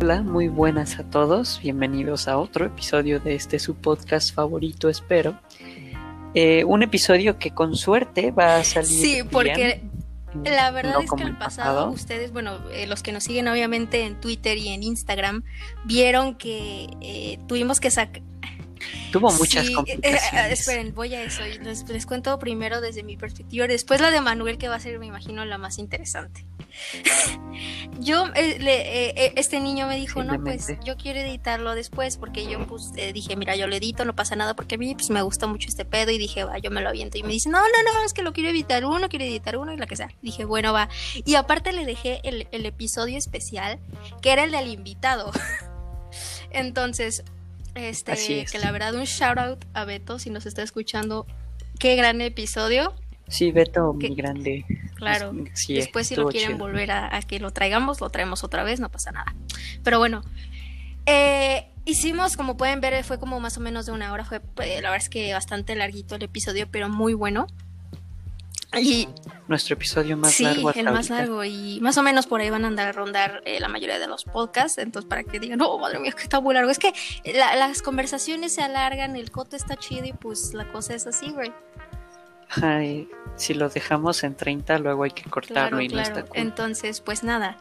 Hola, muy buenas a todos. Bienvenidos a otro episodio de este su podcast favorito, espero. Eh, un episodio que con suerte va a salir. Sí, porque bien, la verdad no es que el pasado, ustedes, bueno, eh, los que nos siguen obviamente en Twitter y en Instagram, vieron que eh, tuvimos que sacar. Tuvo muchas Sí, eh, complicaciones. esperen, voy a eso. y Les, les cuento primero desde mi perspectiva, después la de Manuel, que va a ser, me imagino, la más interesante. yo, eh, le- eh, eh, este niño me dijo, no, pues yo quiero editarlo después, porque yo pues eh, dije, mira, yo lo edito, no pasa nada, porque a mí pues me gusta mucho este pedo, y dije, va, yo me lo aviento. Y me dice, no, no, no, es que lo quiero editar uno, quiero editar uno, y la que sea. Dije, bueno, va. Y aparte le dejé el, el episodio especial, que era el del invitado. Entonces, este, Así es. que la verdad, un shout out a Beto, si nos está escuchando. Qué gran episodio. Sí, Beto, que- mi grande. Claro. Sí, Después, si lo quieren chido. volver a, a que lo traigamos, lo traemos otra vez, no pasa nada. Pero bueno, eh, hicimos, como pueden ver, fue como más o menos de una hora. Fue, eh, la verdad es que bastante larguito el episodio, pero muy bueno. Y Nuestro episodio más sí, largo hasta el más ahorita. largo. Y más o menos por ahí van a andar a rondar eh, la mayoría de los podcasts. Entonces, para que digan, no, madre mía, que está muy largo. Es que la- las conversaciones se alargan, el coto está chido y pues la cosa es así, güey. Ay, si lo dejamos en 30, luego hay que cortarlo Claro, y no claro. está cool. Entonces, pues nada.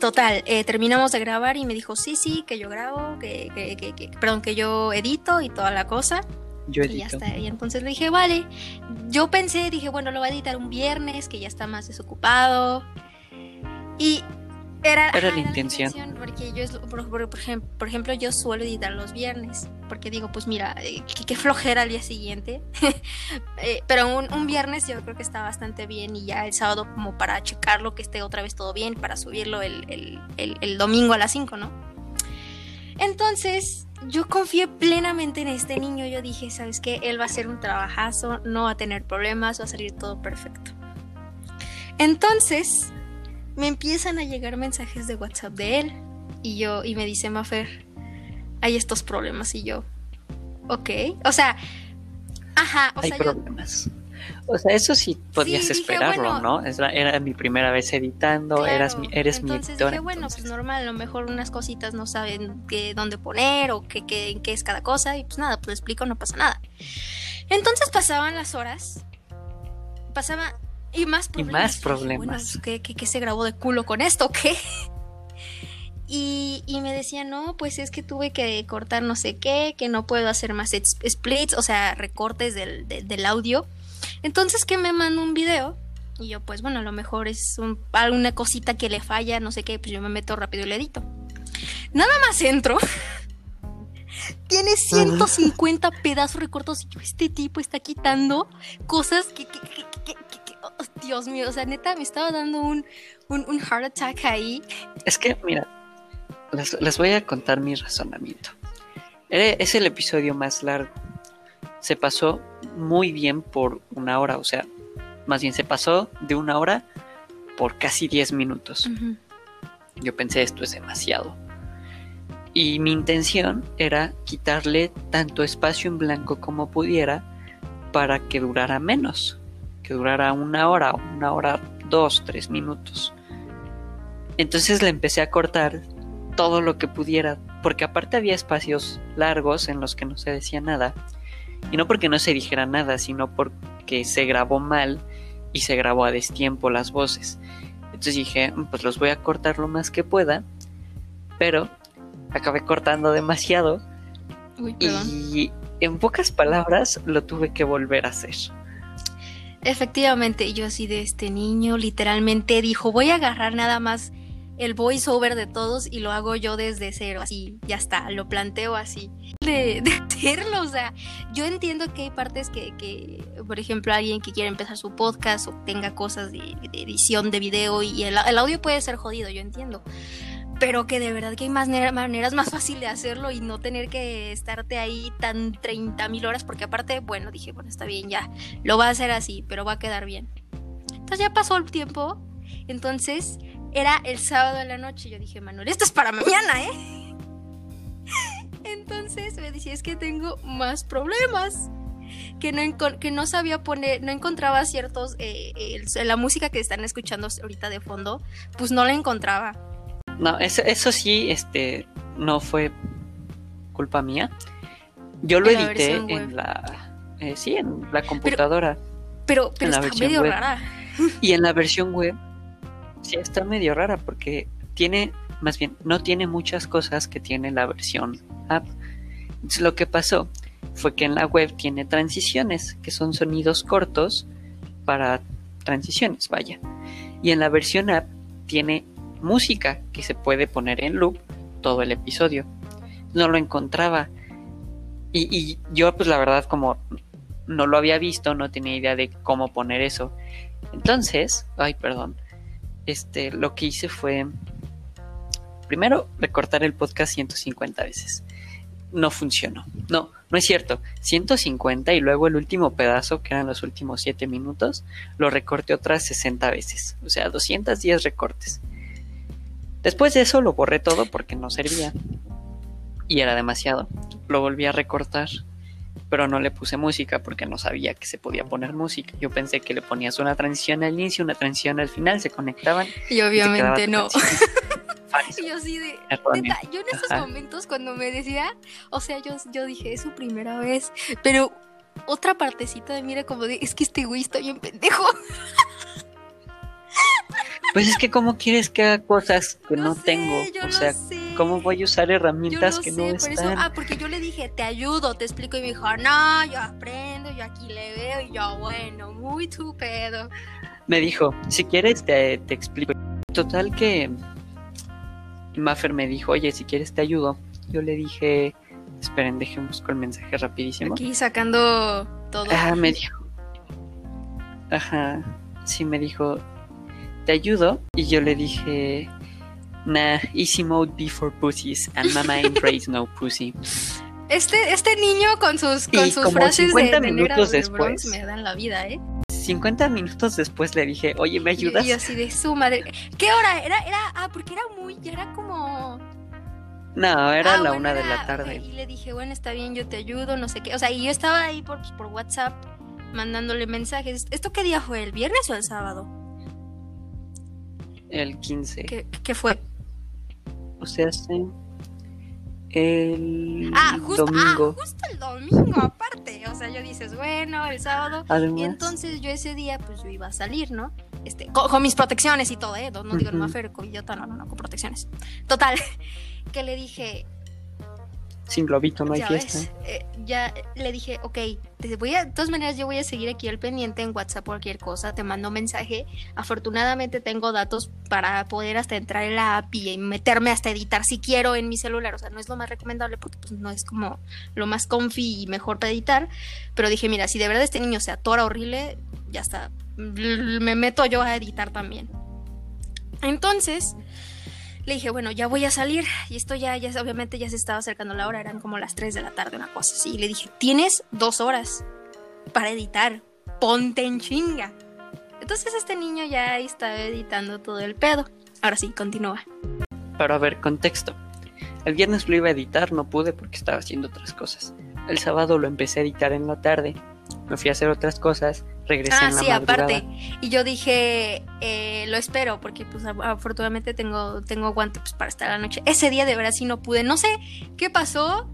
Total, eh, terminamos de grabar y me dijo, sí, sí, que yo grabo, que, que, que, que- perdón, que yo edito y toda la cosa. Yo Y ya está. Y entonces le dije, vale. Yo pensé, dije, bueno, lo voy a editar un viernes, que ya está más desocupado. Y era, Era la intención. porque yo, por, por- por ejem- por ejemplo, yo suelo editar los viernes. Porque digo, pues mira, eh, qué, qué flojera al día siguiente. Eh, pero un, un viernes yo creo que está bastante bien. Y ya el sábado, como para checarlo, que esté otra vez todo bien, para subirlo el, el- el- el domingo a las 5, ¿no? Entonces, yo confié plenamente en este niño. Yo dije, ¿sabes qué? Él va a hacer un trabajazo, no va a tener problemas, va a salir todo perfecto. Entonces, me empiezan a llegar mensajes de WhatsApp de él. Y yo, y me dice Mafer, hay estos problemas. Y yo, ok. O sea, ajá, o Hay sea, yo problemas. O sea, eso sí podías esperarlo, bueno. ¿no? Era, era mi primera vez editando, eras mi, Claro, eres mi editor. dije, bueno, entonces. pues normal, a lo mejor unas cositas no saben qué, dónde poner o qué, qué, en qué es cada cosa y pues nada, pues lo explico, no pasa nada. Entonces pasaban las horas, pasaba y más problemas. más Dije, problemas. bueno, ¿qué, qué, qué se grabó de culo con esto? o ¿Qué? Y, y me decía, no, pues es que tuve que cortar no sé qué, que no puedo hacer más splits, o sea, recortes del, de- del audio. Entonces que me mandó un video y yo, pues bueno, a lo mejor es un, alguna cosita que le falla, no sé qué, pues yo me meto rápido y le edito. Nada más entro. Tiene 150 pedazos recortados y yo, este tipo está quitando cosas que, que- que- que- que- que- oh, Dios mío, o sea, neta, me estaba dando un, un, un heart attack ahí. Es que, mira, les, les voy a contar mi razonamiento. Es el episodio más largo. Se pasó muy bien por una hora, o sea, más bien se pasó de una hora por casi 10 minutos. Yo pensé esto es demasiado. Y mi intención era quitarle tanto espacio en blanco como pudiera para que durara menos. Que durara una hora, una hora, dos, tres minutos. Entonces le empecé a cortar todo lo que pudiera. Porque aparte había espacios largos en los que no se decía nada. Y no porque no se dijera nada, sino porque se grabó mal y se grabó a destiempo las voces. Entonces dije, "Mm, pues los voy a cortar lo más que pueda, pero acabé cortando demasiado Uy, y en pocas palabras lo tuve que volver a hacer. Efectivamente, yo así de este niño literalmente dijo, voy a agarrar nada más el voiceover de todos y lo hago yo desde cero, así, ya está, lo planteo así. De, de hacerlo, o sea, yo entiendo que hay partes que, que, por ejemplo, alguien que quiere empezar su podcast o tenga cosas de, edición de video y el, el audio puede ser jodido, yo entiendo. Pero que de verdad que hay más nera- maneras más fácil de hacerlo y no tener que estarte ahí tan 30 mil horas, porque aparte, bueno, dije, bueno, está bien, ya, lo va a hacer así, pero va a quedar bien. Entonces ya pasó el tiempo, entonces era el sábado de la noche, yo dije, Manuel, esto es para mañana, ¿eh? Entonces me decía, es que tengo más problemas. Que no, que no sabía poner, no encontraba ciertos, eh, la música que están escuchando ahorita de fondo, pues no la encontraba. No, eso, eso sí, este, no fue culpa mía. Yo lo En edité en la, eh, sí, en la computadora. Pero, pero En la está medio web. rara. Y en la versión web, sí está medio rara porque tiene, más bien, no tiene muchas cosas que tiene la versión app. Entonces, lo que pasó fue que en la web tiene transiciones, que son sonidos cortos para transiciones, vaya. Y en la versión app tiene música que se puede poner en loop todo el episodio. No lo encontraba. Y, y yo, pues la verdad, como no lo había visto, no tenía idea de cómo poner eso. Entonces, ay, perdón. Este, lo que hice fue primero recortar el podcast 150 veces. No funcionó. No, no es cierto. 150 y luego el último pedazo, que eran los últimos 7 minutos, lo recorté otras 60 veces. O sea, 210 recortes. Después de eso lo borré todo porque no servía. Y era demasiado. Lo volví a recortar. Pero no le puse música porque no sabía que se podía poner música. Yo pensé que le ponías una transición al inicio, una transición al final, se conectaban. Y obviamente no. Y yo así de. Neta, yo en esos Ajá. momentos cuando me decía, o sea, yo, yo dije, es su primera vez, pero otra partecita de mí era como de, es que este güey está bien pendejo. Pues es que cómo quieres que haga cosas que no, sé, tengo. O sea. ¿cómo voy a usar herramientas lo que sé, no por eso, están? ah, porque yo le dije, te ayudo, te explico, y me dijo, no, yo aprendo, yo aquí le veo, y yo, bueno, muy tu pedo. Me dijo, si quieres te, te explico. Total que Maffer me dijo, oye, si quieres te ayudo. Yo le dije, esperen, dejen busco el mensaje rapidísimo. Aquí sacando todo. Ah, me dijo. Ajá, sí me dijo, te ayudo. Y yo le dije, nah, easy mode before pussies and mama embrace no pussy. Este, este niño con sus, con Y sus como frases de, 50 de minutos después. me dan la vida, ¿eh? 50 minutos después le dije, oye, ¿me ayudas? Y, así de su madre. ¿Qué hora? Era, era, ah, porque era muy, ya era como. No, era Ah, la bueno, una de la tarde. Y le dije, bueno, está bien, yo te ayudo, no sé qué. O sea, y yo estaba ahí por, por WhatsApp mandándole mensajes. ¿Esto qué día fue? ¿El viernes o el sábado? El 15. ¿Qué, qué fue? O sea, sí. El Ah, justo, domingo. ah, justo el domingo, aparte. O sea, yo dices, bueno, el sábado. Además, Y entonces yo ese día, pues yo iba a salir, ¿no? Este, con, con mis protecciones y todo, ¿eh? No, no digo, aferro, covidota, no, no, no, con protecciones. Total, que le dije, sin globito no hay ya fiesta. ves, eh, ya le dije, ok, te voy a, de todas maneras yo voy a seguir aquí al pendiente en WhatsApp cualquier cosa, te mando mensaje. Afortunadamente tengo datos para poder hasta entrar en la app y meterme hasta editar si quiero en mi celular. O sea, no es lo más recomendable porque pues, no es como lo más comfy y mejor para editar. Pero dije, mira, si de verdad este niño se atora horrible, ya está. Me meto yo a editar también. Entonces, le dije, bueno, ya voy a salir. Y esto ya, ya obviamente ya se estaba acercando la hora, eran como las 3 de la tarde, una cosa así. Y le dije, tienes dos horas para editar. Ponte en chinga. Entonces este niño ya estaba editando todo el pedo. Ahora sí, continúa. Pero ver, contexto. El viernes lo iba a editar, no pude porque estaba haciendo otras cosas. El sábado lo empecé a editar en la tarde. Me fui a hacer otras cosas, regresé Ah, en la sí, madrugada. aparte. Y yo dije, eh, lo espero, porque pues af- afortunadamente tengo, tengo aguante pues, para estar la noche. Ese día de verdad sí no pude. No sé qué pasó.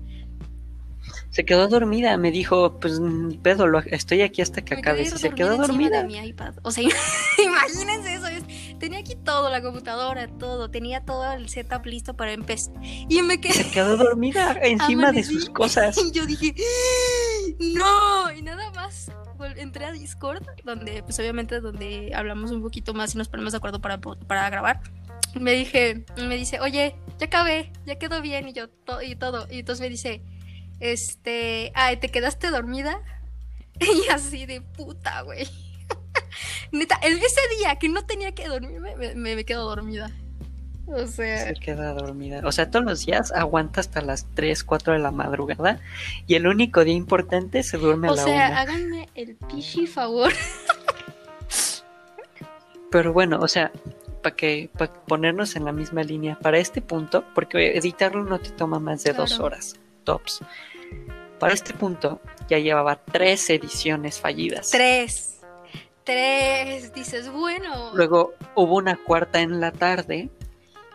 Se quedó dormida, me dijo, pues pedo, lo- estoy aquí hasta que Me acabes. Y se quedó dormida. de mi iPad. O sea, imagínense eso. es- tenía aquí todo, la computadora, todo. Tenía todo el setup listo para empezar. Y me quedé. Se quedó dormida encima de Amanecí. sus cosas. Y yo dije, no, y nada más entré a Discord, donde, pues obviamente, donde hablamos un poquito más y nos ponemos de acuerdo para, para grabar. Me dije, me dice, oye, ya acabé, ya quedó bien, y yo, to- y todo. Y entonces me dice, este, ay, ¿te quedaste dormida? Y así de puta, güey. Neta, el- ese día que no tenía que dormirme, me, me, me quedo dormida. O sea, Se queda dormida. O sea, todos los días aguanta hasta las 3, 4 de la madrugada. Y el único día importante se duerme a o la sea, 1. háganme el pichi favor. Pero bueno, o sea, para que para ponernos en la misma línea, para este punto, porque editarlo no te toma más de dos horas, tops. Para este punto ya llevaba tres ediciones fallidas. Tres. Tres. Dices, bueno. Luego hubo una cuarta en la tarde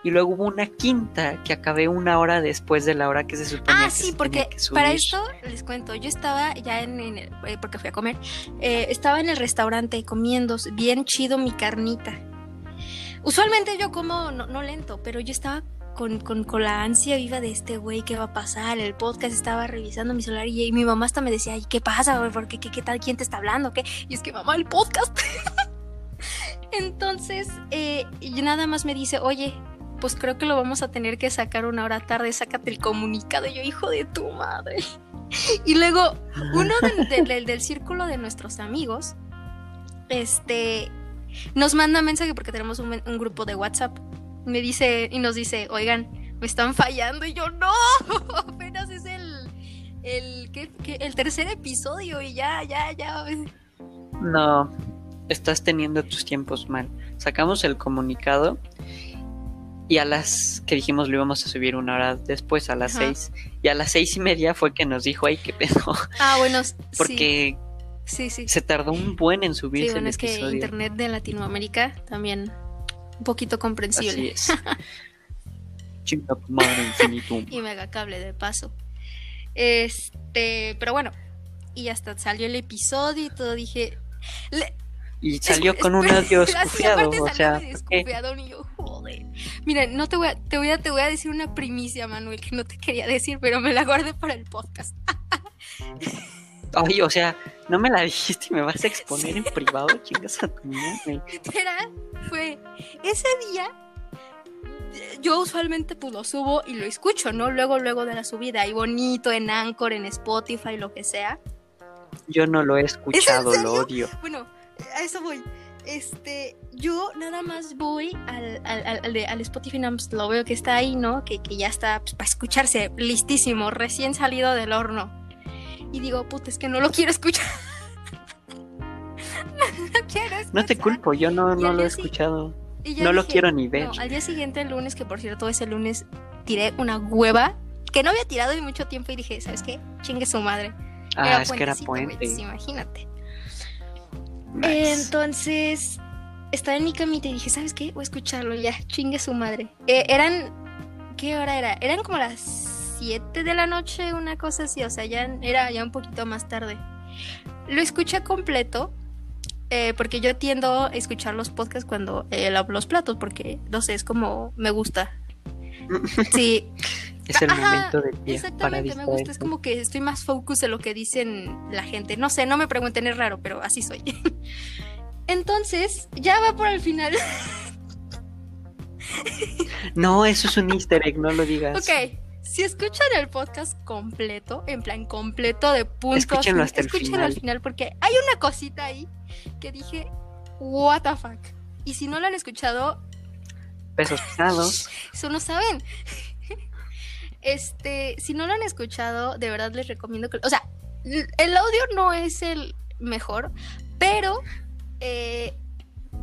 y luego hubo una quinta que acabé una hora después de la hora que se suponía Ah, que sí, porque para esto les cuento, yo estaba ya en, en el- eh, porque fui a comer, eh, estaba en el restaurante comiendo bien chido mi carnita. Usualmente yo como no, no lento, pero yo estaba con, con, con la ansia viva de este güey, ¿qué va a pasar? El podcast estaba revisando mi celular y, y mi mamá hasta me decía, ay, ¿qué pasa? güey? ¿Por qué, qué, qué tal? ¿Quién te está hablando? ¿Qué? Y es que mamá, el podcast. Entonces, eh, y nada más me dice, oye, pues creo que lo vamos a tener que sacar una hora tarde, sácate el comunicado. Yo, hijo de tu madre. Y luego, uno del, del- del- del círculo de nuestros amigos, este, nos manda mensaje porque tenemos un, un grupo de WhatsApp. Me dice, y nos dice, oigan, me están fallando. Y yo, no, apenas es el, el, ¿qué- qué? el tercer episodio y ya, ya, ya. No, estás teniendo tus tiempos mal. Sacamos el comunicado y a las que dijimos lo íbamos a subir una hora después, a las Ajá. seis. Y a las seis y media fue que nos dijo, ay, qué pedo. Ah, bueno, sí. Porque Sí, sí. se tardó un buen en Sí, subirse bueno, el es que episodio. internet de Latinoamérica también un poquito Así comprensible. es. Chinga madre infinitum. Y de paso. Este, pero bueno, y hasta salió el episodio y todo dije. le- Y salió es- con un audio escufiado, o sea, joder. Mira, no te voy a, te voy a, te voy a decir una primicia, Manuel, que no te quería decir, pero me la guardé para el podcast. Ay, o sea, no me la dijiste y me vas a exponer en privado, chingas a tu madre. Literal, fue ese día. Yo usualmente pues lo subo y lo escucho, ¿no? Luego, luego de la subida, y bonito en Anchor, en Spotify, lo que sea. Yo no lo he escuchado, lo odio. Bueno, a eso voy. Este, yo nada más voy al, al, al- al de- al Spotify, lo veo que está ahí, ¿no? Que, que ya está pues, para escucharse, listísimo, recién salido del horno. Y digo, puta, es que no lo quiero escuchar. no lo quiero escuchar. No te culpo, yo no, no lo he escuchado. Y No lo quiero ni ver. no, al día siguiente, el lunes, que por cierto ese lunes tiré una hueva que no había tirado en mucho tiempo y dije, ¿sabes qué? Chingue su madre. Ah, es que era puente. imagínate. Nice. Entonces, estaba en mi camita y dije, ¿sabes qué? Voy a escucharlo ya, chingue su madre. Eh, eran, ¿qué hora era? Eran como las 7 de la noche, una cosa así, o sea, ya era ya un poquito más tarde. Lo escuché completo, eh, porque yo tiendo a escuchar los podcasts cuando eh, lavo los platos, porque, no sé, es como me gusta. Sí, es el ajá, momento del día para exactamente, me gusta, es como que estoy más focus en lo que dicen la gente. No sé, no me pregunten, es raro, pero así soy. Entonces, ya va por el final. No, eso es un easter egg, no lo digas. ok, si escuchan el podcast completo, en plan completo de punto a Escúchenlo hasta el final. al final porque hay una cosita ahí que dije, what the fuck. Y si no lo han escuchado, Pesos pesados. Eso no saben. Este, si no lo han escuchado, de verdad les recomiendo que. O sea, el audio no es el mejor, pero. eh,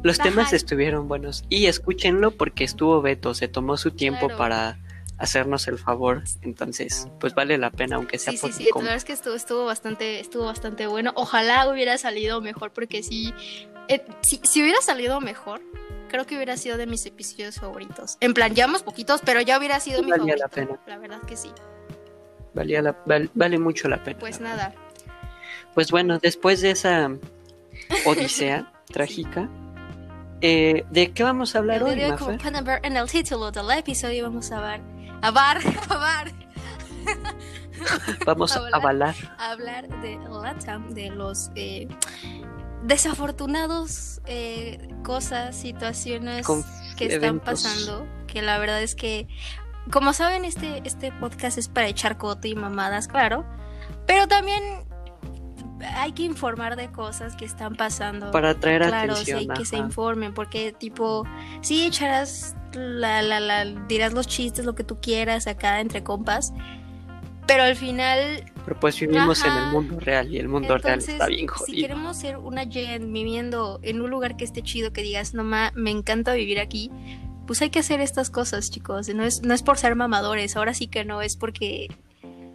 Los temas Ajá. estuvieron buenos. Y escúchenlo porque estuvo Beto, se tomó su tiempo Claro. para hacernos el favor. Entonces, pues vale la pena, aunque sea sí, sí, por sí. La como- verdad es que estuvo, estuvo bastante, estuvo bastante bueno. Ojalá hubiera salido mejor, porque si, eh, si, si hubiera salido mejor, creo que hubiera sido de mis episodios favoritos. En plan, llevamos poquitos, pero ya hubiera sido mi Valía favorito. la pena. La verdad que sí. Valía la- val- vale mucho la pena. Pues la nada. Pues bueno, después de esa odisea trágica, eh, ¿de qué vamos a hablar El hoy, video, Mafe? como pueden ver en el título del episodio, vamos a ver. A bar, a bar. Vamos a hablar. avalar. a hablar de LATAM, de los eh, desafortunados eh, cosas, situaciones que están eventos. pasando, que la verdad es que, como saben, este, este podcast es para echar coto y mamadas, claro, pero también hay que informar de cosas que están pasando. Para atraer Claro, atención. sí, que se informen, porque tipo, sí echarás la, la, la, dirás los chistes, lo que tú quieras acá entre compas, pero al final Pero pues vivimos en el mundo real y el mundo real entonces, está bien si jodido. queremos ser una Jen viviendo en un lugar que esté chido, que digas, no ma, me encanta vivir aquí, pues hay que hacer estas cosas, chicos. No es, no es por ser mamadores, ahora sí que no, es porque...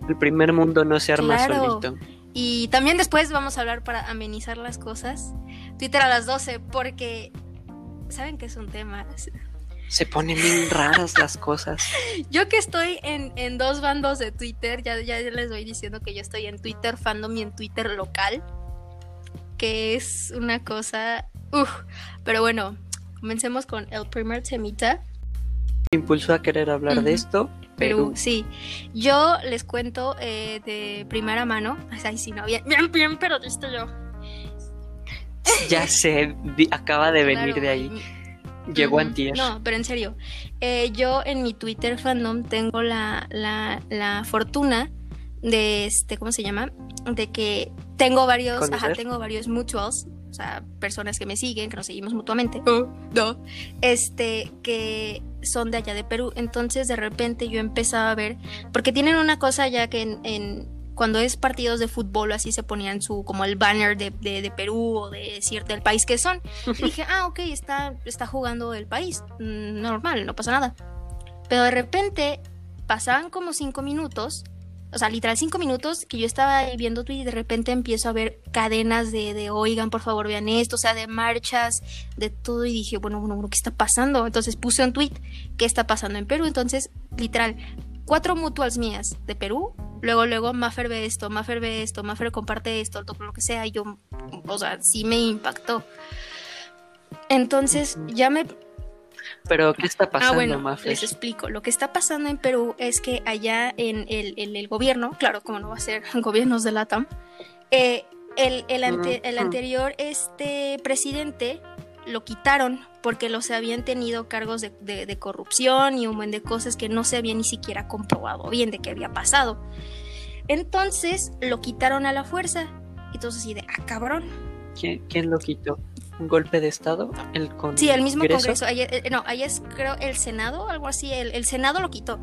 El primer mundo no se arma Claro. solito. Y también después vamos a hablar para amenizar las cosas. Twitter a las 12, porque... ¿Saben que es un tema? Se ponen bien raras las cosas. Yo que estoy en, en dos bandos de Twitter, ya, ya les voy diciendo que yo estoy en Twitter fandom y en Twitter local, que es una cosa... Uf, pero bueno, comencemos con el primer temita. Me impulsó a querer hablar de esto. Perú. sí. Yo les cuento eh, de primera mano. Ay, sí, no, bien, bien, bien, pero yo. Ya sé, acaba de venir de ahí. Llegó a antier. No, pero en serio. Eh, yo en mi Twitter fandom tengo la, la, la, fortuna de este, ¿cómo se llama? De que tengo varios, ajá, tengo varios mutuals, o sea, personas que me siguen, que nos seguimos mutuamente. Oh, no. Este, que son de allá de Perú. Entonces de repente yo empezaba a ver, porque tienen una cosa ya que en, cuando es partidos de fútbol así se ponían su como el banner de, de, Perú o de cierto el país que son. Y dije, ah, ok, está, está jugando el país. Mm, normal, no pasa nada. Pero de repente pasaban como cinco minutos o sea, literal cinco minutos que yo estaba ahí viendo Twitter y de repente empiezo a ver cadenas de, de, oigan, por favor, vean esto, o sea, de marchas, de todo, y dije, bueno, bueno, ¿qué está pasando? Entonces puse un tweet, ¿qué está pasando en Perú? Entonces, literal, cuatro mutuals mías de Perú, luego, luego, Maffer ve esto, Maffer ve esto, Maffer comparte esto, todo lo que sea, y yo, o sea, sí me impactó. Entonces, ya me pero, ¿qué está pasando, ah, bueno, Les explico. Lo que está pasando en Perú es que allá en el, el gobierno, claro, como no va a ser gobiernos de LATAM, eh, el, el, anterior este presidente lo quitaron porque los habían tenido cargos de, de, corrupción y un buen de cosas que no se había ni siquiera comprobado bien de qué había pasado. Entonces lo quitaron a la fuerza. Y entonces así de, ah, cabrón. ¿Quién, quién lo quitó? un golpe de Estado? El Sí, el mismo Congreso. Eh, no, ahí es creo el Senado, algo así. El, Senado lo quitó.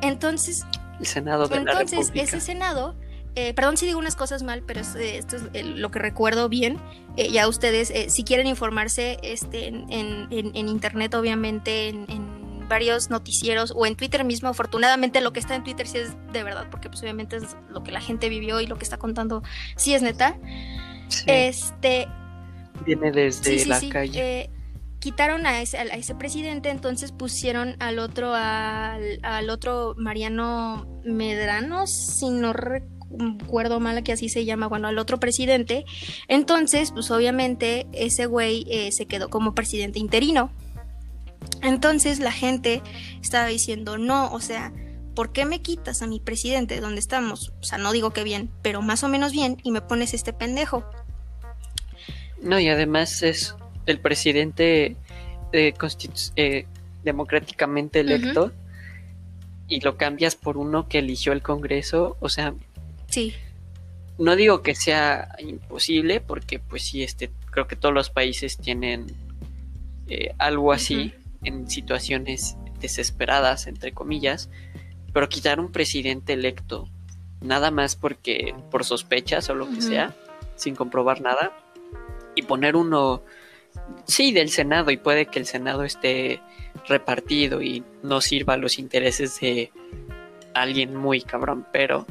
Entonces... El Senado de Entonces, ese Senado... Eh, perdón si digo unas cosas mal, pero esto, es lo que recuerdo bien. Eh, ya ustedes, si quieren informarse este, en, en, internet, obviamente, en, varios noticieros o en Twitter mismo, afortunadamente lo que está en Twitter sí es de verdad, porque pues obviamente es lo que la gente vivió y lo que está contando sí es neta. Este, Viene desde la calle. Eh, quitaron a ese, a ese presidente, entonces pusieron al otro, al, al otro Mariano Medrano, si no recuerdo mal que así se llama, bueno, al otro presidente. Entonces, pues obviamente ese güey eh, se quedó como presidente interino. Entonces la gente estaba diciendo, no, o sea, ¿por qué me quitas a mi presidente donde estamos? O sea, no digo que bien, pero más o menos bien, y me pones este pendejo. No, y además es el presidente eh, eh, democráticamente electo y lo cambias por uno que eligió el Congreso, o sea... Sí. No digo que sea imposible, porque pues sí, este, creo que todos los países tienen eh, algo así en situaciones desesperadas, entre comillas, pero quitar un presidente electo, nada más porque por sospechas o lo que sea, sin comprobar nada, y poner uno, sí, del Senado y puede que el Senado esté repartido y no sirva a los intereses de alguien muy cabrón, pero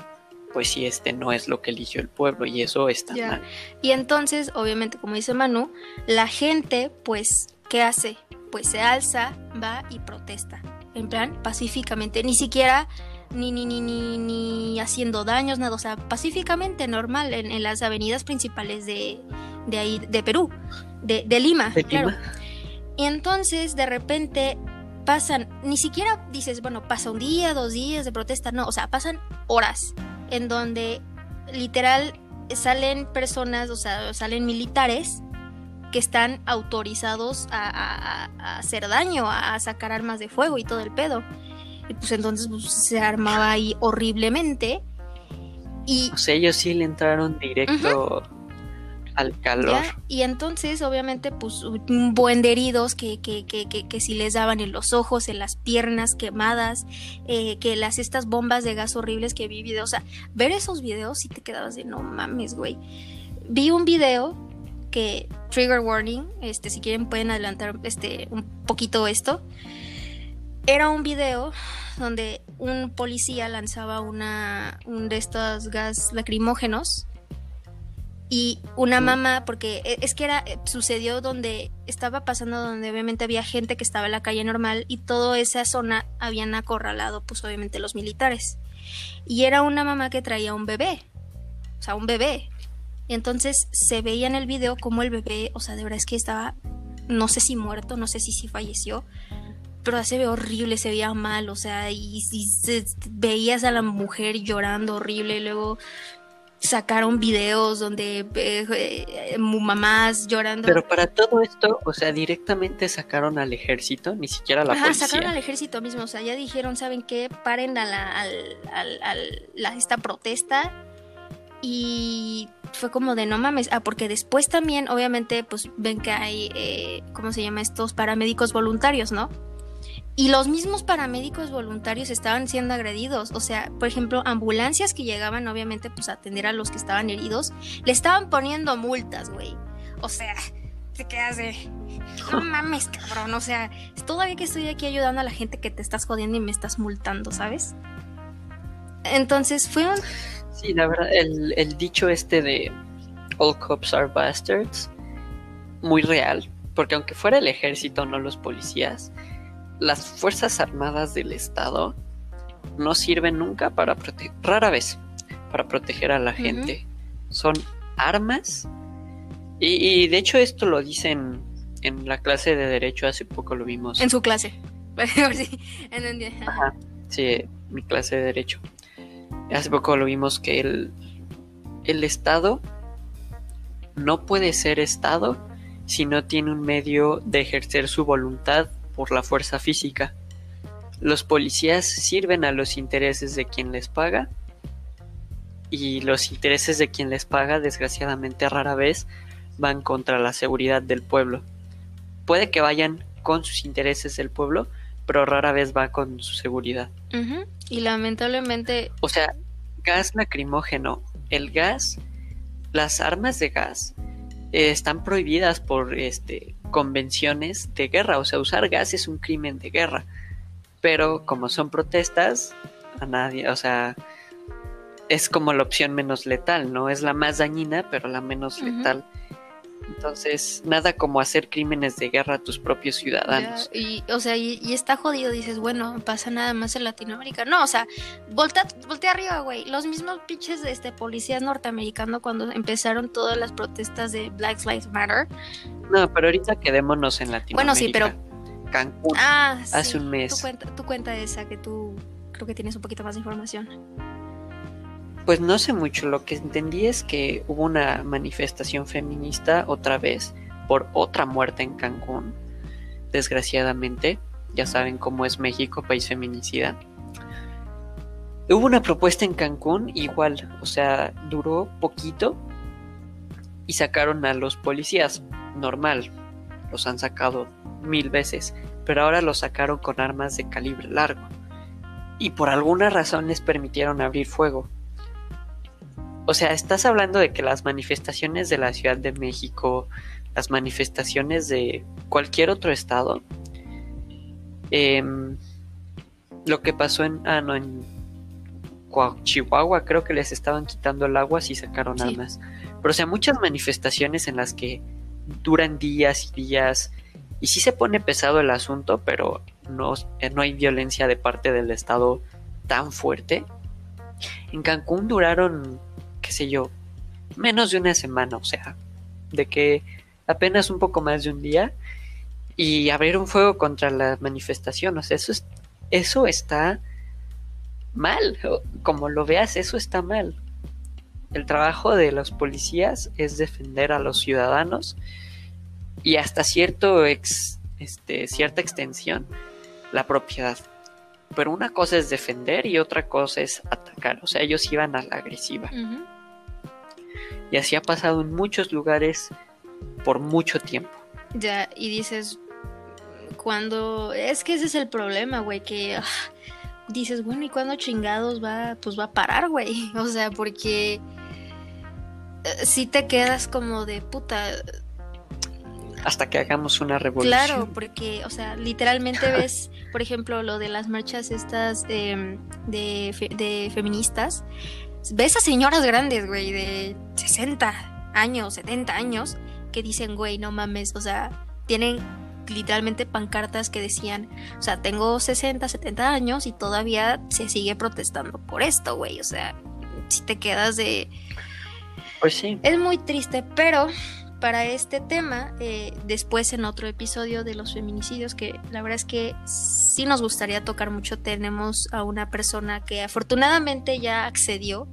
pues si este no es lo que eligió el pueblo y eso está mal. Y entonces, obviamente, como dice Manu, la gente, pues, ¿qué hace? Pues se alza, va y protesta. En plan, pacíficamente. Ni siquiera ni, ni, ni, ni, ni haciendo daños, nada. O sea, pacíficamente, normal, en las avenidas principales de, de ahí, de Perú, de, Lima, claro. Y entonces de repente pasan, ni siquiera dices, bueno, pasa un día, dos días de protesta, no, o sea, pasan horas en donde literal salen personas, o sea, salen militares que están autorizados a, hacer daño, a, sacar armas de fuego y todo el pedo. Y pues entonces pues, se armaba ahí horriblemente. Y... O sea, ellos sí le entraron directo al calor. Y entonces, obviamente, pues un buen de heridos que, que, que, que, si les daban en los ojos, en las piernas quemadas, eh, que las estas bombas de gas horribles que vi videos. O sea, ver esos videos y te quedabas de no mames, güey. Vi un video que, trigger warning, este, si quieren pueden adelantar este, un poquito esto. Era un video donde un policía lanzaba una, un de estos gas lacrimógenos Y una mamá, porque e- es que era, eh, sucedió donde estaba pasando, donde obviamente había gente que estaba en la calle normal y toda esa zona habían acorralado, pues obviamente los militares. Y era una mamá que traía un bebé, o sea, un bebé. Y entonces se veía en el video como el bebé, o sea, de verdad es que estaba, no sé si muerto, no sé si falleció, pero se ve horrible, se veía mal, o sea, y, y se- veías a la mujer llorando horrible, y luego sacaron videos donde eh, eh, mamás llorando. Pero para todo esto, o sea, directamente sacaron al ejército, ni siquiera a la Ajá, policía. sacaron al ejército mismo, o sea, ya dijeron, ¿saben qué? Paren a la, al- al- al- la- esta protesta. Y fue como de no mames. Ah, porque después también, obviamente, pues ven que hay, eh, ¿cómo se llama? Estos paramédicos voluntarios, ¿no? Y los mismos paramédicos voluntarios estaban siendo agredidos. O sea, por ejemplo, ambulancias que llegaban, obviamente, pues a atender a los que estaban heridos, le estaban poniendo multas, güey. O sea, te quedas de. No mames, cabrón. O sea, todavía que estoy aquí ayudando a la gente que te estás jodiendo y me estás multando, ¿sabes? Entonces fue un. Sí, la verdad, el, el dicho este de All cops are bastards, muy real, porque aunque fuera el ejército, no los policías, las fuerzas armadas del Estado no sirven nunca para proteger, rara vez, para proteger a la gente. Son armas, y, y de hecho esto lo dicen en la clase de Derecho, hace poco lo vimos. En su clase. Sí, en el- Ajá, sí, mi clase de derecho. Hace poco lo vimos que el, el Estado no puede ser Estado si no tiene un medio de ejercer su voluntad por la fuerza física. Los policías sirven a los intereses de quien les paga y los intereses de quien les paga desgraciadamente rara vez van contra la seguridad del pueblo. Puede que vayan con sus intereses del pueblo, pero rara vez va con su seguridad. Y lamentablemente. O sea, gas lacrimógeno, el gas, las armas de gas eh, están prohibidas por este convenciones de guerra, o sea, usar gas es un crimen de guerra. Pero como son protestas, a nadie, o sea, es como la opción menos letal, no es la más dañina, pero la menos letal. Entonces, nada como hacer crímenes de guerra a tus propios ciudadanos. Ya, y, o sea, y, y está jodido, dices, bueno, pasa nada más en Latinoamérica. No, o sea, voltea, voltea arriba, güey. Los mismos pinches este, policías norteamericanos cuando empezaron todas las protestas de Black Lives Matter. No, pero ahorita quedémonos en Latinoamérica. Bueno, sí, pero- Cancún. Ah, Hace sí, un mes. Tu cuenta, tu cuenta esa, que tú creo que tienes un poquito más de información. Pues no sé mucho, lo que entendí es que hubo una manifestación feminista otra vez por otra muerte en Cancún, desgraciadamente. Ya saben cómo es México, país feminicida. Hubo una propuesta en Cancún, igual, o sea, duró poquito y sacaron a los policías, normal, los han sacado mil veces, pero ahora los sacaron con armas de calibre largo y por alguna razón les permitieron abrir fuego. O sea, estás hablando de que las manifestaciones de la Ciudad de México, las manifestaciones de cualquier otro estado, em, lo que pasó en, ah, no, en Chihuahua, creo que les estaban quitando el agua si sacaron Sí. armas. Pero, o sea, muchas manifestaciones en las que duran días y días, y sí se pone pesado el asunto, pero no, eh, no hay violencia de parte del Estado tan fuerte. En Cancún duraron, qué sé yo, menos de una semana, o sea, de que apenas un poco más de un día y abrieron fuego contra la manifestación, o sea, eso es, eso está mal, como lo veas, eso está mal. El trabajo de los policías es defender a los ciudadanos y hasta cierto este, cierta extensión la propiedad. Pero una cosa es defender y otra cosa es atacar. O sea, ellos iban a la agresiva. Y así ha pasado en muchos lugares por mucho tiempo. Ya, y dices, cuando... Es que ese es el problema, güey, que ah, dices, bueno, ¿y cuándo chingados va, pues va a parar, güey? O sea, porque eh, si te quedas como de puta, Hasta que hagamos una revolución. Claro, porque, o sea, literalmente ves, por ejemplo, lo de las marchas estas de, de, fe- de feministas. Ves a señoras grandes, güey, de 60 años, 70 años, que dicen, güey, no mames, o sea, tienen literalmente pancartas que decían, o sea, tengo 60, 70 años y todavía se sigue protestando por esto, güey, o sea, si te quedas de... Pues sí. Es muy triste, pero para este tema, eh, después en otro episodio de los feminicidios, que la verdad es que sí nos gustaría tocar mucho, tenemos a una persona que afortunadamente ya accedió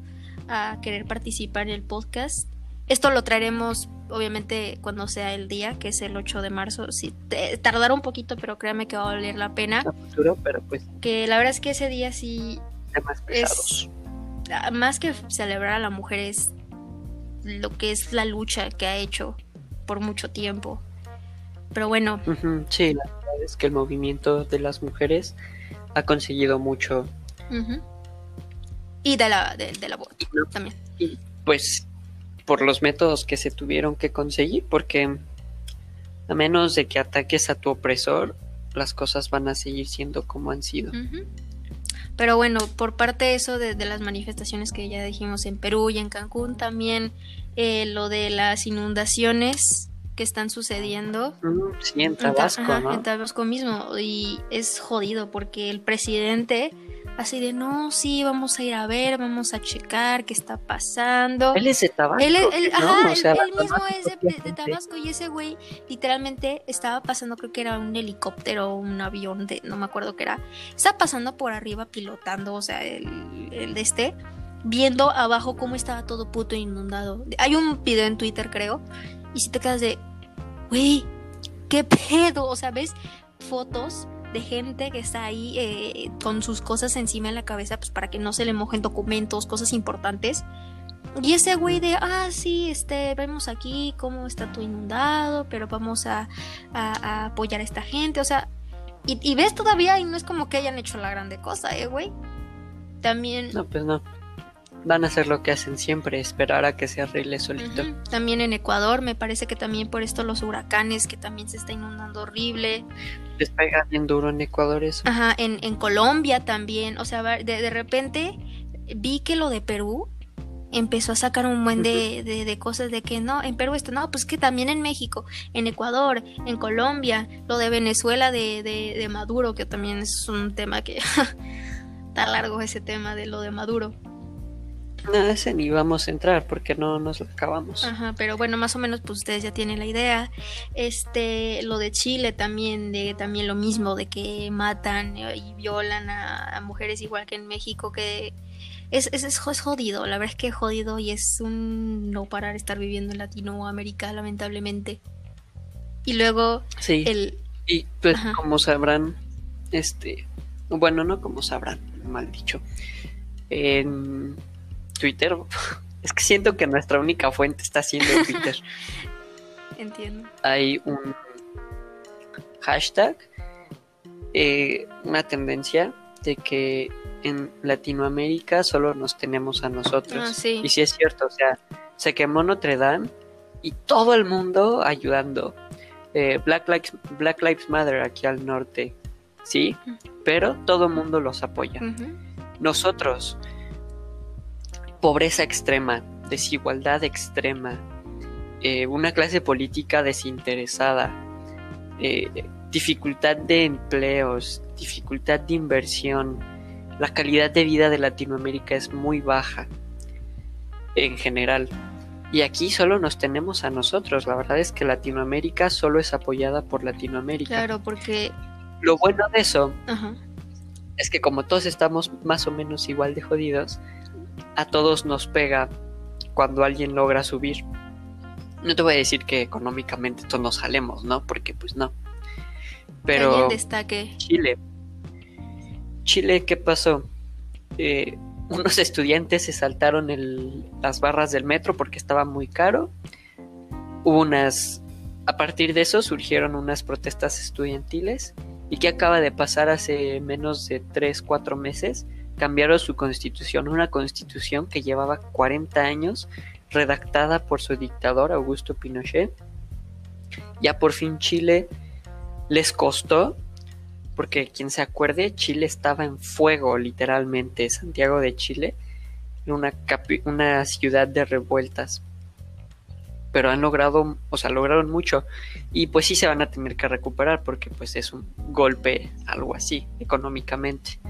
a querer participar en el podcast. Esto lo traeremos obviamente cuando sea el día, que es el 8 de marzo. Sí, tardará un poquito, pero créame que va a valer la pena. futuro, pero pues... Que la verdad es que ese día sí... Pesados. Es, más que celebrar a la mujer es lo que es la lucha que ha hecho por mucho tiempo. Pero bueno. Sí, la verdad es que el movimiento de las mujeres ha conseguido mucho. Y de la, de, de la también. Y pues por los métodos que se tuvieron que conseguir, porque a menos de que ataques a tu opresor, las cosas van a seguir siendo como han sido. Pero bueno, por parte de eso, de, las manifestaciones que ya dijimos en Perú y en Cancún, también eh, lo de las inundaciones que están sucediendo. Sí, en Tabasco, En Tabasco mismo. Y es jodido porque el presidente así de no, sí, vamos a ir a ver, vamos a checar qué está pasando. Él es de Tabasco. Él, ajá, él, mismo es de, Tabasco y ese güey literalmente estaba pasando, creo que era un helicóptero o un avión, de, no me acuerdo qué era. Estaba pasando por arriba pilotando, o sea, el, el de este, viendo abajo cómo estaba todo puto inundado. Hay un video en Twitter, creo, y si te quedas de, güey, qué pedo, o sea, ves fotos de gente que está ahí eh, con sus cosas encima de la cabeza, pues para que no se le mojen documentos, cosas importantes. Y ese güey de, ah, sí, este, vemos aquí cómo está todo inundado, pero vamos a, apoyar a esta gente, o sea, y, y, ves todavía y no es como que hayan hecho la grande cosa, eh, güey. También... No, pues no van a hacer lo que hacen siempre, esperar a que se arregle solito. También en Ecuador, me parece que también por esto los huracanes, que también se está inundando horrible. Les pega bien duro en Ecuador eso. Ajá, en, en Colombia también, o sea, de, de, repente vi que lo de Perú empezó a sacar un buen de, de, cosas de que no, en Perú esto, no, pues que también en México, en Ecuador, en Colombia, lo de Venezuela de, de Maduro, que también es un tema que está largo ese tema de lo de Maduro. No, ese ni vamos a entrar porque no nos lo acabamos. Ajá, pero bueno, más o menos pues ustedes ya tienen la idea. Este, lo de Chile también, de también lo mismo, de que matan y violan a, mujeres igual que en México, que es, es, es, jodido, la verdad es que es jodido y es un no parar estar viviendo en Latinoamérica, lamentablemente. Y luego sí. el... Y pues como sabrán, este, bueno, no como sabrán, mal dicho. En Twitter. Es que siento que nuestra única fuente está siendo Twitter. Entiendo. Hay un hashtag, eh, una tendencia de que en Latinoamérica solo nos tenemos a nosotros. Ah, y sí es cierto, o sea, se quemó Notre Dame y todo el mundo ayudando. Eh, Black, Lives, Black Lives Matter aquí al norte, sí, pero todo el mundo los apoya. Nosotros pobreza extrema, desigualdad extrema, eh, una clase política desinteresada, eh, dificultad de empleos, dificultad de inversión. La calidad de vida de Latinoamérica es muy baja en general. Y aquí solo nos tenemos a nosotros. La verdad es que Latinoamérica solo es apoyada por Latinoamérica. Claro, porque... Lo bueno de eso es que como todos estamos más o menos igual de jodidos, a todos nos pega cuando alguien logra subir. No te voy a decir que económicamente todos nos jalemos, ¿no? Porque pues no. Pero destaque. Chile. Chile, ¿qué pasó? Eh, unos estudiantes se saltaron las barras del metro porque estaba muy caro. Hubo unas... A partir de eso surgieron unas protestas estudiantiles. ¿Y qué acaba de pasar hace menos de 3, 4 meses? Cambiaron su constitución, una constitución que llevaba 40 años redactada por su dictador Augusto Pinochet. Ya por fin Chile les costó, porque quien se acuerde, Chile estaba en fuego literalmente, Santiago de Chile, una, una ciudad de revueltas. pero han logrado, o sea, lograron mucho y pues sí se van a tener que recuperar porque pues es un golpe, algo así, económicamente,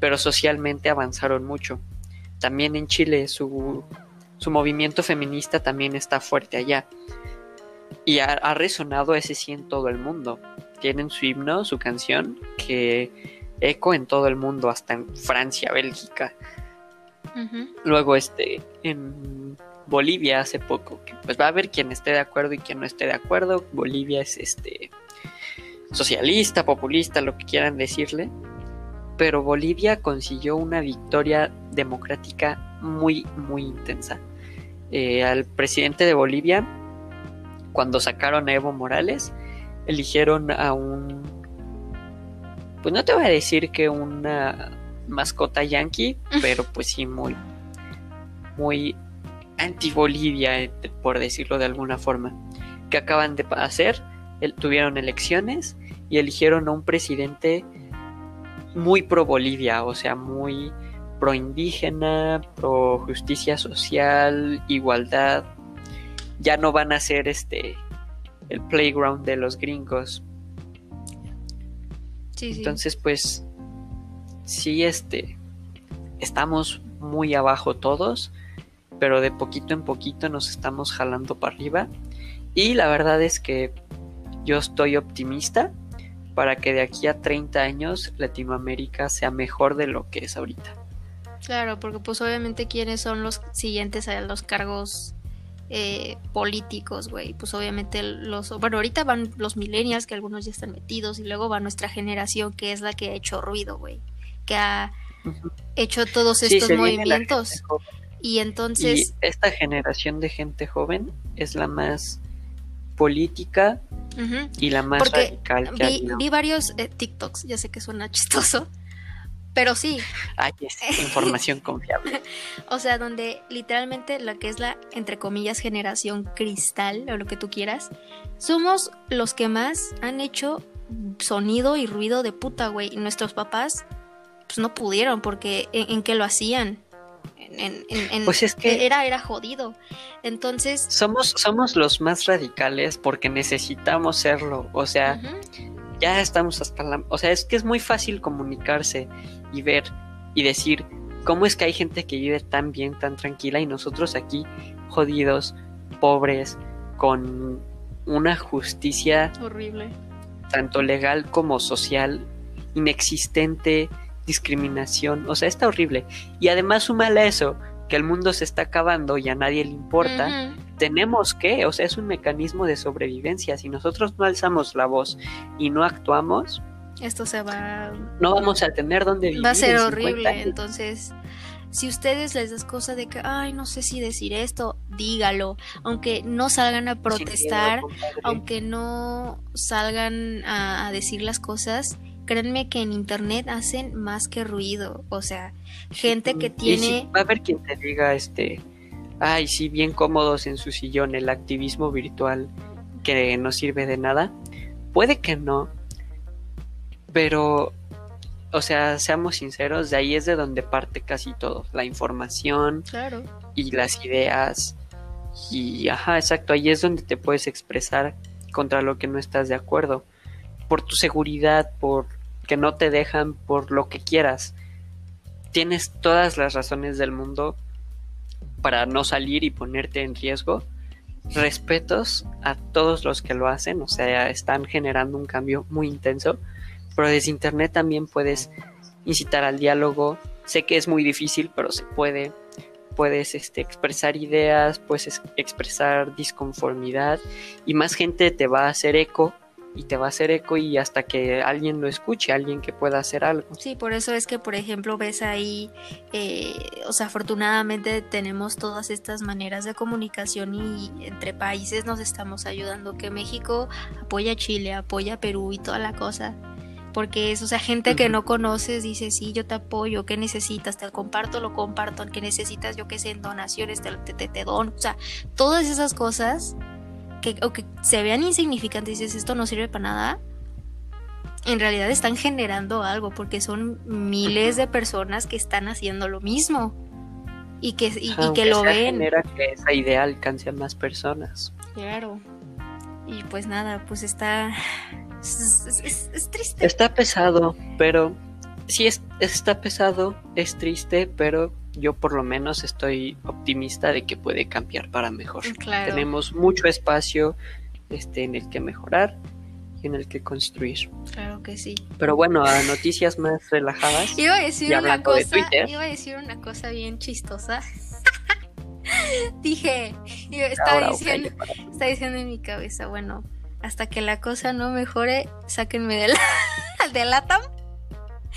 pero socialmente avanzaron mucho. También en Chile su, su movimiento feminista también está fuerte allá y ha, ha resonado ese sí en todo el mundo. Tienen su himno, su canción, que eco en todo el mundo, hasta en Francia, Bélgica. Luego, este, en Bolivia hace poco, que pues va a haber quien esté de acuerdo y quien no esté de acuerdo. Bolivia es este socialista, populista, lo que quieran decirle. Pero Bolivia consiguió una victoria democrática muy, muy intensa. Eh, al presidente de Bolivia, cuando sacaron a Evo Morales, eligieron a un... Pues no te voy a decir que una mascota yankee, pero pues sí muy... Muy anti-Bolivia, eh, por decirlo de alguna forma. Que acaban de hacer, el- tuvieron elecciones y eligieron a un presidente muy pro Bolivia, o sea, muy pro indígena, pro justicia social, igualdad. Ya no van a ser este el playground de los gringos. Sí, sí. Entonces, pues sí este estamos muy abajo todos, pero de poquito en poquito nos estamos jalando para arriba y la verdad es que yo estoy optimista para que de aquí a 30 años Latinoamérica sea mejor de lo que es ahorita. Claro, porque pues obviamente quiénes son los siguientes a los cargos eh, políticos, güey. Pues obviamente los... Bueno, ahorita van los millennials, que algunos ya están metidos, y luego va nuestra generación, que es la que ha hecho ruido, güey. Que ha hecho todos estos movimientos. Y entonces... Y esta generación de gente joven es la más política y la más Porque radical que Vi, vi varios eh, TikToks, ya sé que suena chistoso, pero sí, Ay, es información confiable. o sea, donde literalmente lo que es la, entre comillas, generación cristal, o lo que tú quieras, somos los que más han hecho sonido y ruido de puta, güey. Y nuestros papás, pues no pudieron, porque ¿en, en qué lo hacían? En, en- en- en- Pues es que- Era, era jodido. Entonces... Somos, somos los más radicales porque necesitamos serlo. O sea, ya estamos hasta la... O sea, es que es muy fácil comunicarse y ver y decir cómo es que hay gente que vive tan bien, tan tranquila y nosotros aquí jodidos, pobres, con una justicia horrible. tanto legal como social inexistente, discriminación, o sea, está horrible. Y además súmale a eso, que el mundo se está acabando y a nadie le importa. Tenemos que, o sea, es un mecanismo de sobrevivencia. Si nosotros no alzamos la voz y no actuamos, Esto se va no vamos a tener dónde vivir. va a ser en 50 horrible. Entonces, si ustedes les das cosa de que, ay, no sé si decir esto, dígalo. Aunque no salgan a miedo, protestar, aunque no salgan a, a decir las cosas, créanme que en internet hacen más que ruido. O sea, gente que Y tiene. va a haber quien te diga, este, ay, sí, bien cómodos en su sillón, el activismo virtual que no sirve de nada. Puede que no, pero, o sea, seamos sinceros, de ahí es de donde parte casi todo, la información, Claro. y las ideas y ajá, exacto, ahí es donde te puedes expresar contra lo que no estás de acuerdo, por tu seguridad, por que no te dejan, por lo que quieras. Tienes todas las razones del mundo para no salir y ponerte en riesgo. Respetos a todos los que lo hacen, o sea, están generando un cambio muy intenso, pero desde internet también puedes incitar al diálogo. Sé que es muy difícil, pero se puede puedes este, expresar ideas, puedes es- expresar disconformidad y más gente te va a hacer eco y te va a hacer eco y hasta que alguien lo escuche, alguien que pueda hacer algo. Sí, por eso es que, por ejemplo, ves ahí, eh, o sea, afortunadamente tenemos todas estas maneras de comunicación y entre países nos estamos ayudando, que México apoya a Chile, apoya a Perú y toda la cosa. Porque es, o sea, gente que no conoces dice, sí, yo te apoyo, ¿qué necesitas? Te comparto, lo comparto, ¿qué necesitas? Yo qué sé, en donaciones, te, te, te, te dono. O sea, todas esas cosas que, o que se vean insignificantes, dices, esto no sirve para nada, en realidad están generando algo porque son miles de personas que están haciendo lo mismo. y que, y, y que lo ven. genera que esa idea alcance a más personas. Claro. Y pues nada, pues está. Es, es- es- es triste. Está pesado, pero sí es, está pesado, es triste, pero yo por lo menos estoy optimista de que puede cambiar para mejor. Claro. Tenemos mucho espacio este, en el que mejorar y en el que construir. Claro que sí. Pero bueno, a noticias más relajadas. Iba a decir una hablando de cosa. Twitter. Iba a decir una cosa bien chistosa. Dije, estaba diciendo, está diciendo en mi cabeza, bueno, hasta que la cosa no mejore, sáquenme de la, de LATAM.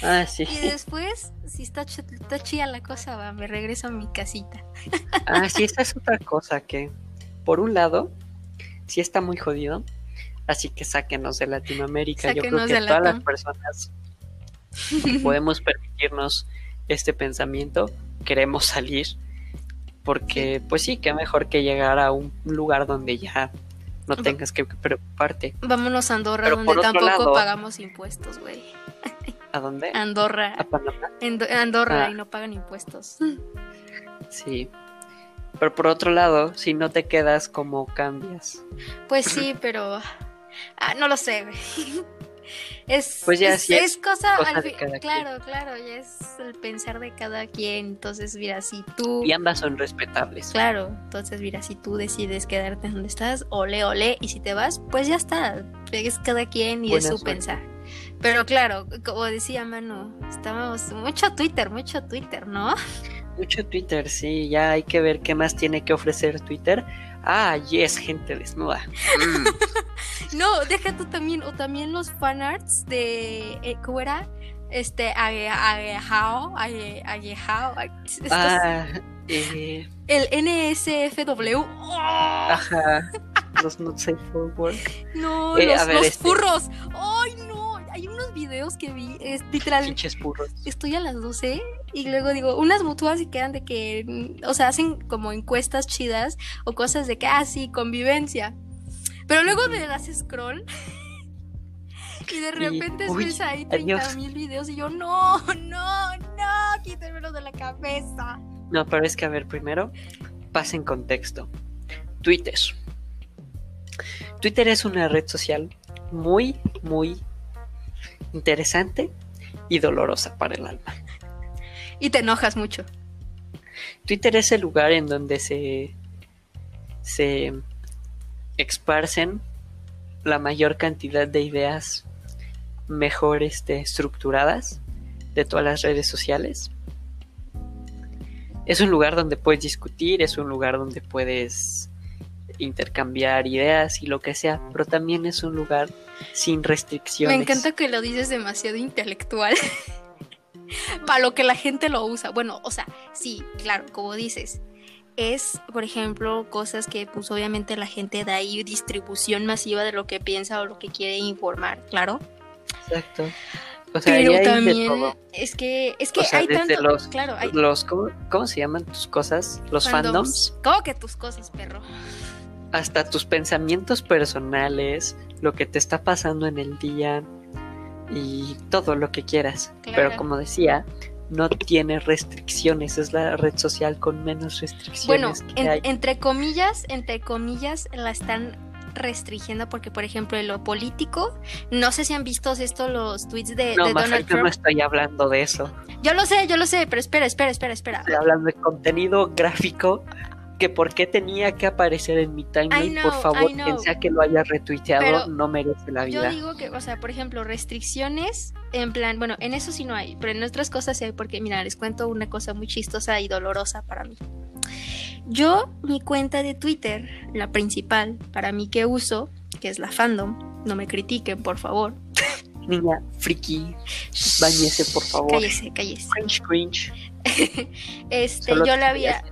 Ah, sí. Y después, si está, ch- está chida la cosa, va, me regreso a mi casita. Ah, sí, esa es otra cosa que, por un lado, sí está muy jodido. Así que sáquenos de Latinoamérica. Yo creo que todas las personas que podemos permitirnos este pensamiento, queremos salir. Porque, pues sí, qué mejor que llegar a un lugar donde ya no tengas que preocuparte. Vámonos a Andorra, Pero donde tampoco lado- pagamos impuestos, güey. ¿A dónde? Andorra, A Panamá. Andorra Ah. y no pagan impuestos. Sí. Pero por otro lado, si no te quedas, ¿cómo cambias? Pues sí, pero ah, no lo sé. Es, Pues ya, es, sí, es cosa, cosa al fin- claro, claro, ya es el pensar de cada quien. Entonces, mira, si tú, Y ambas son respetables. claro, entonces mira, si tú decides quedarte donde estás, ole, ole, y si te vas, pues ya está, es cada quien y Buena es su suerte. pensar. Pero claro, como decía Manu, estábamos mucho Twitter, mucho Twitter, ¿no? Mucho Twitter, sí, ya hay que ver qué más tiene que ofrecer Twitter. Ah, yes, gente desnuda. Mm, No, deja tú también, o también los fanarts de, eh, ¿cómo era? Este, Age- Agejao, Age- Agejao, ah, eh, el NSFW. ¡Oh! ajá. Los not safe for work. No, Eh, los, ver, los este- furros. ¡Ay, no! Hay unos videos que vi, es literal, estoy a las 12 y luego digo, unas mutuas y quedan de que, o sea, hacen como encuestas chidas o cosas de que, ah, sí, convivencia. Pero luego le das scroll y de repente uy, ves ahí adiós. 30 mil videos y yo, no, no, no, quítemelo de la cabeza. No, pero es que a ver, primero, pasa en contexto. Twitter. Twitter es una red social muy, muy interesante y dolorosa para el alma. Y te enojas mucho. Twitter es el lugar en donde se, se esparcen la mayor cantidad de ideas mejor este, estructuradas de todas las redes sociales. Es un lugar donde puedes discutir, es un lugar donde puedes intercambiar ideas y lo que sea, pero también es un lugar sin restricciones. Me encanta que lo dices demasiado intelectual. Para lo que la gente lo usa. Bueno, o sea, sí, claro, como dices. Es, por ejemplo, cosas que pues obviamente la gente da ahí distribución masiva de lo que piensa o lo que quiere informar, claro. Exacto. O sea, ahí Pero también es que es que O sea, hay tanto, los- claro, hay Los, ¿cómo, cómo se llaman tus cosas? Los fandoms. ¿Cómo que tus cosas, perro? Hasta tus pensamientos personales, lo que te está pasando en el día y todo lo que quieras. Claro. Pero como decía, no tiene restricciones, es la red social con menos restricciones Bueno, que en- hay. entre comillas, entre comillas, la están restringiendo porque, por ejemplo, en lo político, no sé si han visto esto, los tweets de, no, de Donald yo no Trump. estoy hablando de eso. Yo lo sé, yo lo sé, pero espera, espera, espera, espera. Estoy hablando de contenido gráfico que por qué tenía que aparecer en mi timeline. know, por favor, quien sea que lo haya retuiteado, Pero no merece la Yo vida. digo que, o sea, por ejemplo, restricciones, en plan, bueno, en eso sí no hay, pero en otras cosas sí hay, porque, mira, les cuento una cosa muy chistosa y dolorosa para mí. Yo, mi cuenta de Twitter, la principal para mí que uso, que es la fandom, no me critiquen, por favor. Niña, friki, bañese, por favor. Cállese, cállese. Cringe, cringe. Este, Solo yo la había.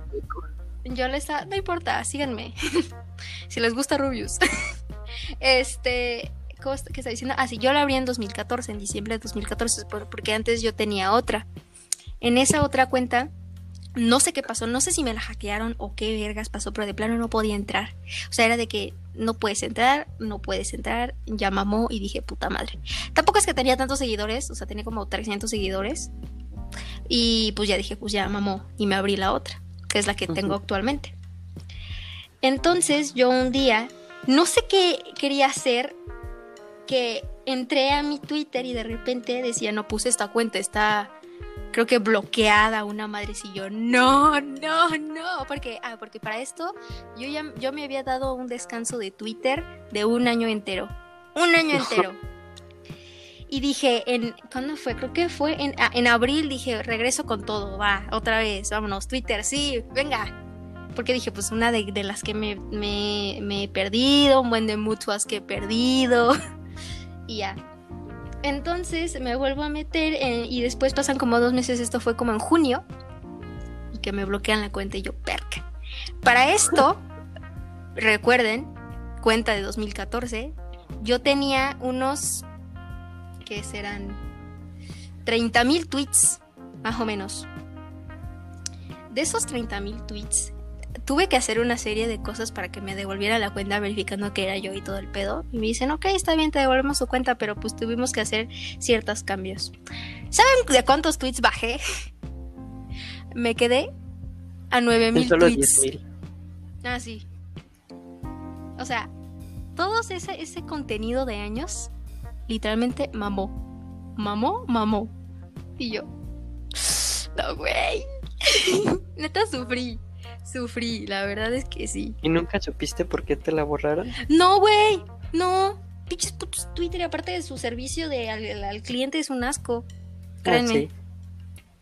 Yo les estaba, no importa, síganme. si les gusta Rubius. este, ¿cómo ¿qué está diciendo? Ah, sí, yo la abrí en 2014, en diciembre de 2014, por- porque antes yo tenía otra. En esa otra cuenta, no sé qué pasó, no sé si me la hackearon o qué vergas pasó, pero de plano no podía entrar. O sea, era de que no puedes entrar, no puedes entrar, ya mamó y dije, puta madre. Tampoco es que tenía tantos seguidores, o sea, tenía como 300 seguidores. Y pues ya dije, pues ya mamó y me abrí la otra. Que es la que tengo actualmente. Entonces yo un día, no sé qué quería hacer, que entré a mi Twitter y de repente decía, no puse esta cuenta, está creo que bloqueada una madrecillo. No, no, no, porque ah, porque para esto yo ya yo me había dado un descanso de Twitter de un año entero. Un año entero. Y dije, en, ¿cuándo fue? Creo que fue en, ah, en abril, dije, regreso con todo, va, otra vez, vámonos, Twitter, sí, venga. Porque dije, pues una de, de las que me, me, me he perdido, un buen de mutuas que he perdido. y ya. Entonces me vuelvo a meter eh, y después pasan como dos meses, esto fue como en junio, y que me bloquean la cuenta y yo, perca. Para esto, recuerden, cuenta de 2014, yo tenía unos, que serán 30 mil tweets, más o menos. De esos 30 mil tweets, tuve que hacer una serie de cosas para que me devolviera la cuenta verificando que era yo y todo el pedo. Y me dicen, ok, está bien, te devolvemos tu cuenta, pero pues tuvimos que hacer ciertos cambios. ¿Saben de cuántos tweets bajé? me quedé a 9 En mil solo tweets. 10.000. Ah, sí. O sea, todo ese, ese contenido de años, literalmente mamó. Mamó, mamó. Y yo, no, güey. Neta sufrí. Sufrí, la verdad es que sí. ¿Y nunca supiste por qué te la borraron? No, güey. No. Pinches putos Twitter, aparte de su servicio de al, al cliente, es un asco. Créanme. Ah, sí.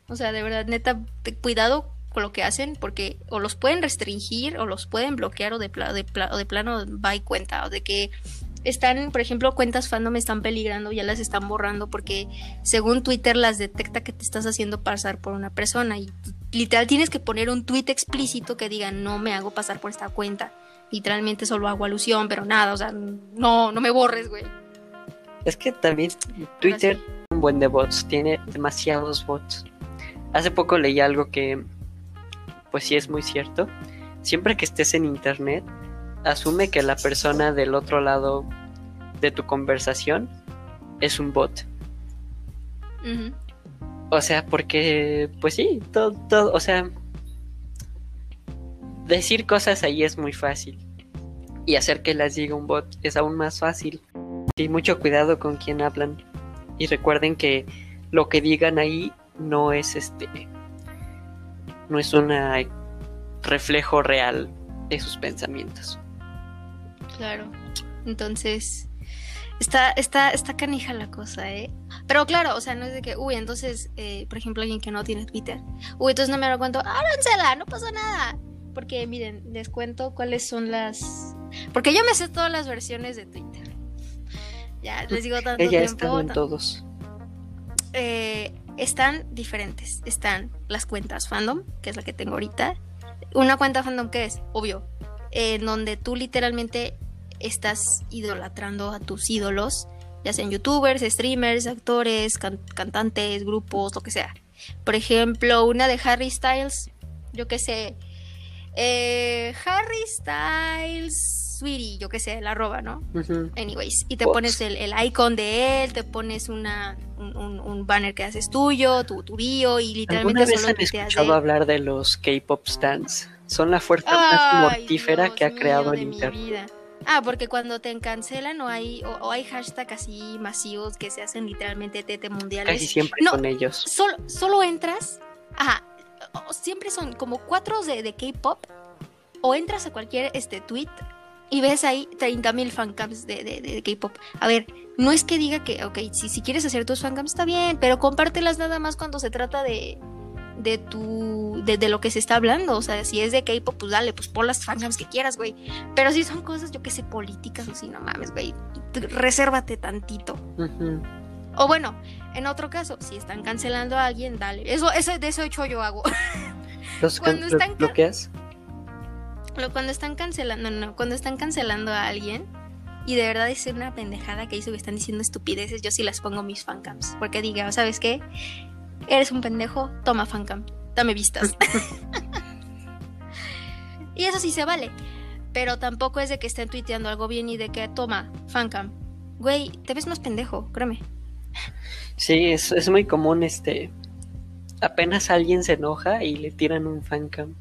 O sea, de verdad, neta, te- cuidado con lo que hacen, porque o los pueden restringir, o los pueden bloquear, o de, pla- de, pla- o de plano va y cuenta, o de que están, por ejemplo, cuentas fandom están peligrando, ya las están borrando, porque según Twitter las detecta que te estás haciendo pasar por una persona, y literal tienes que poner un tweet explícito que diga, no me hago pasar por esta cuenta. Literalmente solo hago alusión, pero nada, o sea, no, no me borres, güey. Es que también Twitter un buen de bots, tiene demasiados bots. Hace poco leí algo que, pues sí es muy cierto. Siempre que estés en internet, asume que la persona del otro lado de tu conversación es un bot. O sea, porque, pues sí, todo, todo, o sea, decir cosas ahí es muy fácil. Y hacer que las diga un bot es aún más fácil. Y mucho cuidado con quien hablan. Y recuerden que lo que digan ahí no es este. No es un reflejo real de sus pensamientos. Claro. Entonces, está, está, está canija la cosa, ¿eh? Pero claro, o sea, no es de que, uy, entonces, eh, por ejemplo, alguien que no tiene Twitter, uy, entonces no me lo cuento, ábransela, no pasa nada. Porque miren, les cuento cuáles son las. Porque yo me sé todas las versiones de Twitter. Ya, les digo tanto Ella tiempo. estado en todos. eh, están diferentes. Están las cuentas fandom, que es la que tengo ahorita. Una cuenta fandom que es, obvio, en donde tú literalmente estás idolatrando a tus ídolos, ya sean youtubers, streamers, actores, can- cantantes, grupos, lo que sea. Por ejemplo, una de Harry Styles, yo qué sé, eh, Harry Styles, Sweetie, yo qué sé, la roba, ¿no? Anyways, y te pones el, el icon de él, te pones una, un, un- un banner que haces tuyo, tu, tu bio, y literalmente ¿Alguna vez solo han escuchado de- hablar de los K-pop stands? Son la fuerza más mortífera Dios que ha creado el mi internet. Ah, porque cuando te cancelan o hay, o, o hay hashtags así masivos que se hacen literalmente tete mundiales. Casi siempre No. con ellos. Solo, solo entras, ajá, siempre son como cuatro de, de K-pop, o entras a cualquier este tweet y ves ahí 30.000 fancams de, de, de K-pop. A ver, no es que diga que, ok, si, si quieres hacer tus fancams está bien, pero compártelas nada más cuando se trata de de tu de, de lo que se está hablando, o sea, si es de K-pop, pues dale, pues pon las fancams que quieras, güey. Pero si son cosas, yo que sé, políticas o si no mames, güey, resérvate tantito. O bueno, en otro caso, si están cancelando a alguien, dale. Eso, eso de eso hecho yo hago. ¿Los Cuando están lo- bloqueas? Lo- cuando están cancelando, no, no, cuando están cancelando a alguien y de verdad es una pendejada que hizo que están diciendo estupideces, yo sí las pongo mis fancams. Porque diga, ¿sabes qué? Eres un pendejo, toma fancam, dame vistas. y eso sí se vale. Pero tampoco es de que estén tuiteando algo bien y de que toma fancam. Güey, te ves más pendejo, créeme. Sí, es, es muy común este. Apenas alguien se enoja y le tiran un fancam.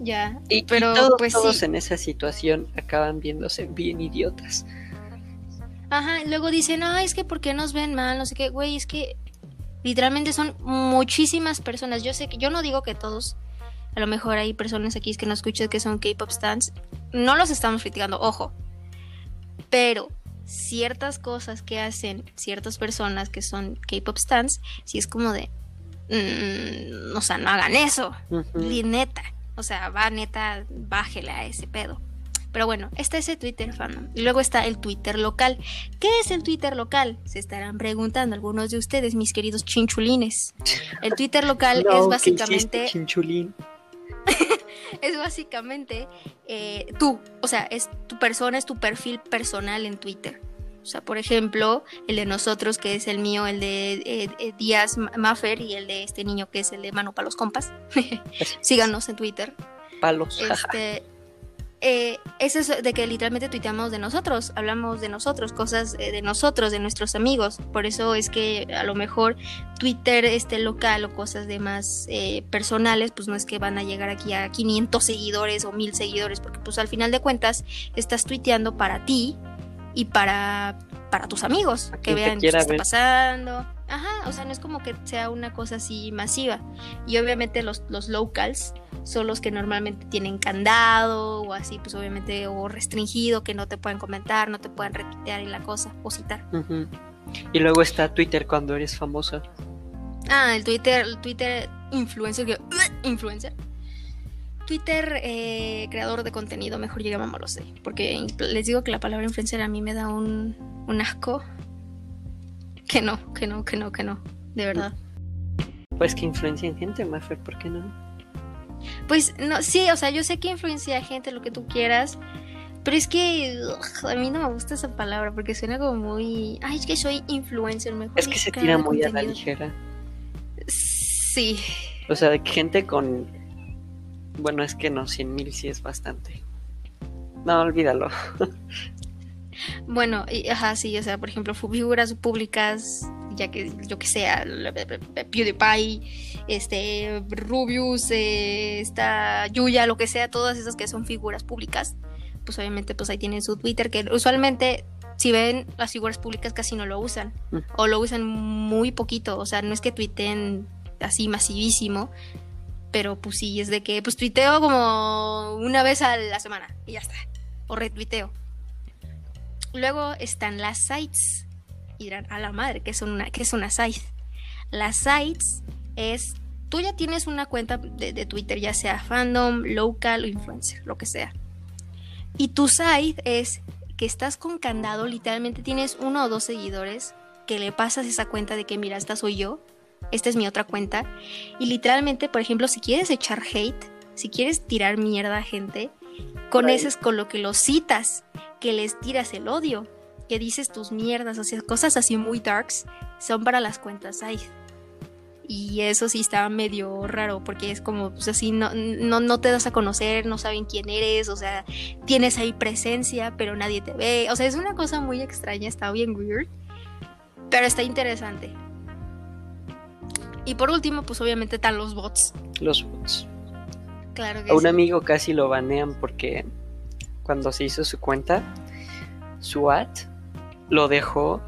Ya, Y, pero y todos, pues todos sí. en esa situación acaban viéndose bien idiotas. Ajá, y luego dicen, ay, es que ¿por qué nos ven mal? No sé qué, güey, es que literalmente son muchísimas personas. Yo sé que, yo no digo que todos, a lo mejor hay personas aquí que nos escuchan que son K-pop stands. No los estamos criticando, ojo. Pero ciertas cosas que hacen ciertas personas que son K-pop stands, si es como de, mm, o sea, no hagan eso. Li- neta. O sea, va neta, bájele a ese pedo. Pero bueno, está ese Twitter fandom. Y luego está el Twitter local. ¿Qué es el Twitter local? Se estarán preguntando algunos de ustedes, mis queridos chinchulines. El Twitter local No, es ¿qué básicamente. chinchulín? Es básicamente eh, tú. O sea, es tu persona, es tu perfil personal en Twitter. O sea, por ejemplo, el de nosotros, que es el mío, el de eh, eh, Díaz Maffer, y el de este niño, que es el de Mano para los Compas. Síganos en Twitter. Palos. Este, eh, eso es de que literalmente tuiteamos de nosotros, hablamos de nosotros, cosas eh, de nosotros, de nuestros amigos. Por eso es que a lo mejor Twitter este local o cosas de más eh, personales, pues no es que van a llegar aquí a 500 seguidores o 1000 seguidores, porque pues al final de cuentas estás tuiteando para ti y para, para tus amigos, A que vean qué está ver. pasando. Ajá, o sea, no es como que sea una cosa así masiva. Y obviamente los, los locals son los que normalmente tienen candado o así, pues obviamente, o restringido, que no te pueden comentar, no te pueden retuitear y la cosa, o citar. Y luego está Twitter cuando eres famosa. Ah, el Twitter, el Twitter influencer, que, influencer. Twitter eh, creador de contenido, mejor llamémoslo así, porque les digo que la palabra influencer a mí me da un, un asco. Que no, que no, que no, que no, de verdad. Pues que influencian gente, Maffer, ¿por qué no? Pues no, sí, o sea, yo sé que influencia a gente, lo que tú quieras, pero es que ugh, a mí no me gusta esa palabra porque suena como muy. Ay, es que soy influencer, mejor. Es que se tira muy a la ligera. Sí. O sea, gente con. Bueno, es que no, 100 mil sí es bastante. No, olvídalo. Bueno, y, ajá, sí, o sea, por ejemplo, figuras públicas, ya que yo que sea, PewDiePie, este, Rubius, eh, esta Yuya, lo que sea, todas esas que son figuras públicas, pues obviamente pues ahí tienen su Twitter, que usualmente si ven las figuras públicas casi no lo usan, Mm. o lo usan muy poquito, o sea, no es que tuiteen así masivísimo, pero pues sí, es de que pues tuiteo como una vez a la semana y ya está, o retuiteo. Luego están las sites. Y dirán, a la madre, ¿qué es una, qué es una site? Las sites es, tú ya tienes una cuenta de, de Twitter, ya sea fandom, local o influencer, lo que sea. Y tu site es que estás con candado, literalmente tienes uno o dos seguidores, que le pasas esa cuenta de que, mira, esta soy yo, esta es mi otra cuenta. Y literalmente, por ejemplo, si quieres echar hate, si quieres tirar mierda a gente, con eso es con lo que los citas que les tiras el odio, que dices tus mierdas, o sea, cosas así muy darks, son para las cuentas ahí. Y eso sí está medio raro, porque es como, pues así, no, no, no te das a conocer, no saben quién eres, o sea, tienes ahí presencia, pero nadie te ve. O sea, es una cosa muy extraña, está bien weird, pero está interesante. Y por último, pues obviamente están los bots. Los bots. Claro que A un sí. amigo casi lo banean porque cuando se hizo su cuenta, su ad lo dejó.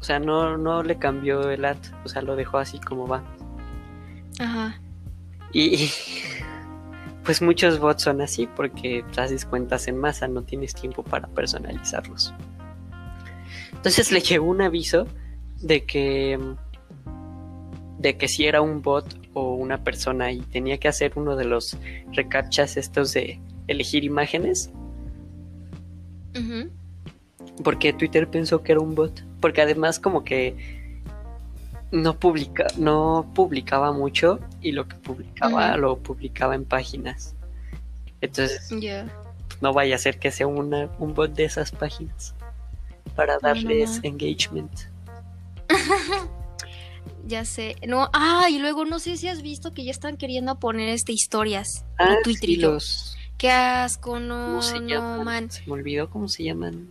O sea, no, no le cambió el ad. O sea, lo dejó así como va. Ajá. Y pues muchos bots son así porque haces cuentas en masa, no tienes tiempo para personalizarlos. Entonces le llegó un aviso de que de que si era un bot o una persona y tenía que hacer uno de los recaptchas estos de elegir imágenes Ujú. Porque Twitter pensó que era un bot. Porque además como que no publica no publicaba mucho y lo que publicaba lo publicaba en páginas. Entonces no vaya a ser que sea una, un bot de esas páginas para no, darles no. engagement. Ya sé. No, ah, y luego no sé si has visto que ya están queriendo poner este historias ah en Twitter sí, los Qué asco, no, ¿cómo se no, man. se me olvidó cómo se llaman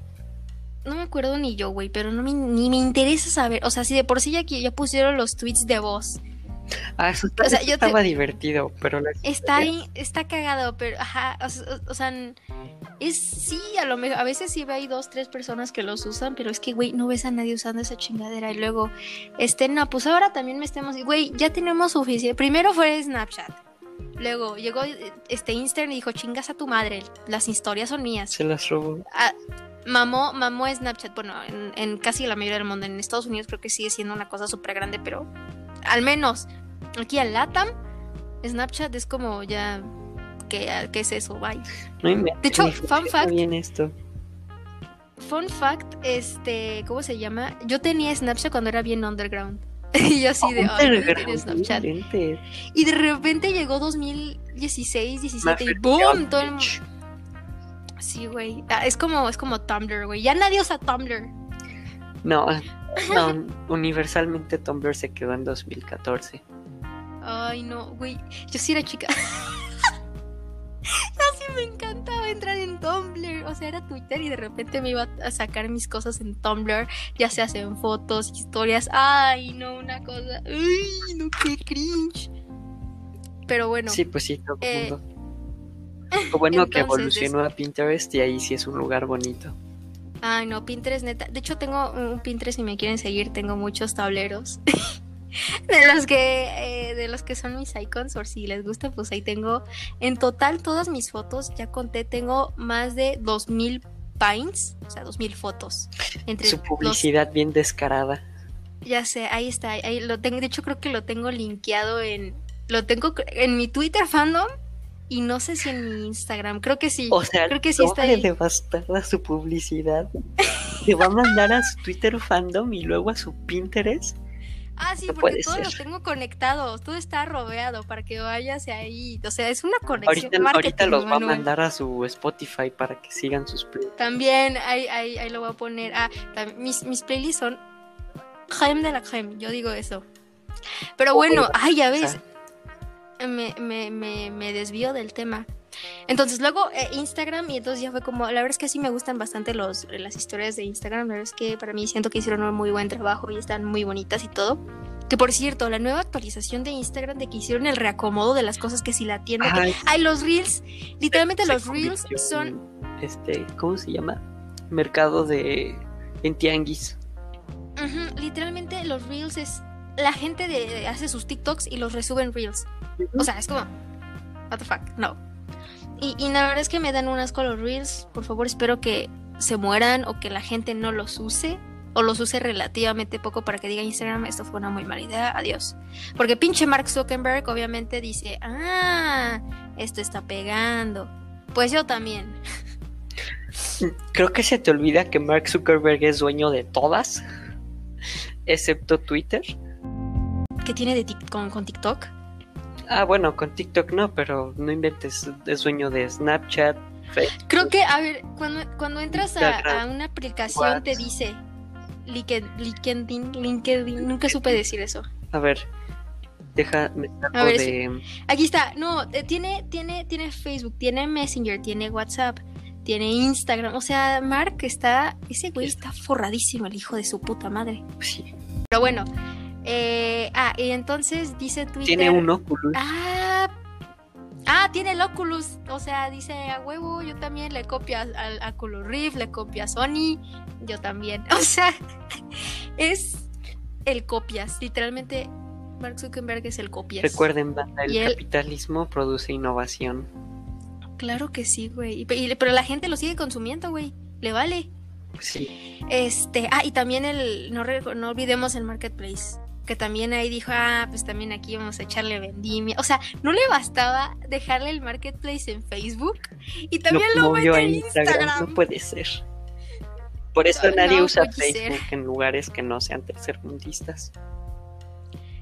No me acuerdo ni yo, güey, pero no me, ni me interesa saber. O sea, si de por sí ya, ya pusieron los tweets de voz. Ah, eso, O sea, eso yo te- estaba divertido, pero la Está ahí, está cagado, pero ajá, o, s- o- o sea, es sí, a lo mejor, a veces sí hay dos, tres personas que los usan, pero es que, güey, no ves a nadie usando esa chingadera y luego, este, no, pues ahora también me estemos, güey, ya tenemos suficiente, primero fue Snapchat, luego llegó este Instagram y dijo, chingas a tu madre, las historias son mías, se las robó. Ah, mamó, mamó Snapchat, bueno, en, en casi la mayoría del mundo, en Estados Unidos creo que sigue siendo una cosa súper grande, pero al menos aquí al LATAM, Snapchat es como ya, ¿qué, qué es eso? Bye. No De hecho, fun fact- bien esto. Fun fact, este, ¿cómo se llama? Yo tenía Snapchat cuando era bien underground. y yo así de, Underground, Snapchat. Y de repente llegó 2016, 17 y Mafia ¡boom! Todo el mundo. Sí, güey. Ah, es como, es como Tumblr, güey. Ya nadie usa Tumblr. No, no, universalmente Tumblr se quedó en 2014. Ay, no, güey. Yo sí era chica. Así me encantaba entrar en Tumblr. O sea, era Twitter y de repente me iba a sacar mis cosas en Tumblr. Ya se hacen fotos, historias. Ay, no, una cosa. Ay, no, qué cringe. Pero bueno. Sí, pues sí, todo el eh, mundo. Lo bueno que evolucionó a Pinterest y ahí sí es un lugar bonito. Ay, no, Pinterest neta. De hecho, tengo un Pinterest si me quieren seguir. Tengo muchos tableros. de los que eh, de los que son mis icons, por si les gusta, pues ahí tengo. En total, todas mis fotos, ya conté, tengo más de 2000 pines, o sea, 2000 fotos. Entre Su los- publicidad bien descarada. ya sé, ahí está. Ahí lo tengo. De hecho, creo que lo tengo linkeado en. Lo tengo en mi Twitter fandom. Y no sé si en mi Instagram. Creo que sí. O sea, creo que sí está de ahí. devastada su publicidad. Te va a mandar a su Twitter fandom y luego a su Pinterest. Ah, sí, No porque todos ser. los tengo conectados, todo está rodeado para que vayas ahí. O sea, es una conexión. Ahorita, los va a Manuel. mandar a su Spotify para que sigan sus playlists. También ahí, ahí, ahí lo voy a poner. Ah, mis, mis playlists son creme de la creme, yo digo eso. Pero bueno, Oiga, ay, ya ves, sea, me, me, me, me desvío del tema. Entonces luego eh, Instagram y entonces ya fue como, la verdad es que sí me gustan bastante los, las historias de Instagram, la verdad es que para mí siento que hicieron un muy buen trabajo y están muy bonitas y todo. Que por cierto, la nueva actualización de Instagram de que hicieron el reacomodo de las cosas que si la tienda... que- ay, los reels, literalmente se los reels son... Este, ¿cómo se llama? Mercado de. En tianguis. Literalmente los reels es... La gente de, hace sus TikToks y los resube en reels. O sea, es como... What the fuck, no. Y, y la verdad es que me dan un asco los reels. Por favor, espero que se mueran o que la gente no los use. O los use relativamente poco para que diga Instagram, esto fue una muy mala idea, adiós. Porque pinche Mark Zuckerberg obviamente dice, ah, esto está pegando. Pues yo también. Creo que se te olvida que Mark Zuckerberg es dueño de todas, excepto Twitter. ¿Qué tiene de tic- con, con TikTok? Ah, bueno, con TikTok no, pero no inventes, es dueño de Snapchat, Facebook. Creo que, a ver, cuando, cuando entras a, una aplicación te dice LinkedIn, LinkedIn, LinkedIn, nunca supe decir eso. A ver, deja me A ver, de. Aquí está, no, eh, tiene, tiene, tiene Facebook, tiene Messenger, tiene WhatsApp, tiene Instagram, o sea, Mark está, ese güey está forradísimo, el hijo de su puta madre. Sí, Pero bueno, eh, ah, y entonces dice Twitter. tiene un Oculus. Ah, ah, tiene el Oculus. O sea, dice a huevo, yo también le copio al Oculus Rift, le copio a Sony, yo también. O sea, es el copias. Literalmente, Mark Zuckerberg es el copias. Recuerden, banda, el él- capitalismo produce innovación. Claro que sí, güey. Pero la gente lo sigue consumiendo, güey. Le vale. Sí, Este, ah, y también el, no, no olvidemos el marketplace, que también ahí dijo, ah, pues también aquí vamos a echarle vendimia. O sea, no le bastaba dejarle el marketplace en Facebook y también lo a en Instagram. Instagram. No puede ser. Por eso No, nadie no usa ser. Facebook en lugares que no sean tercermundistas.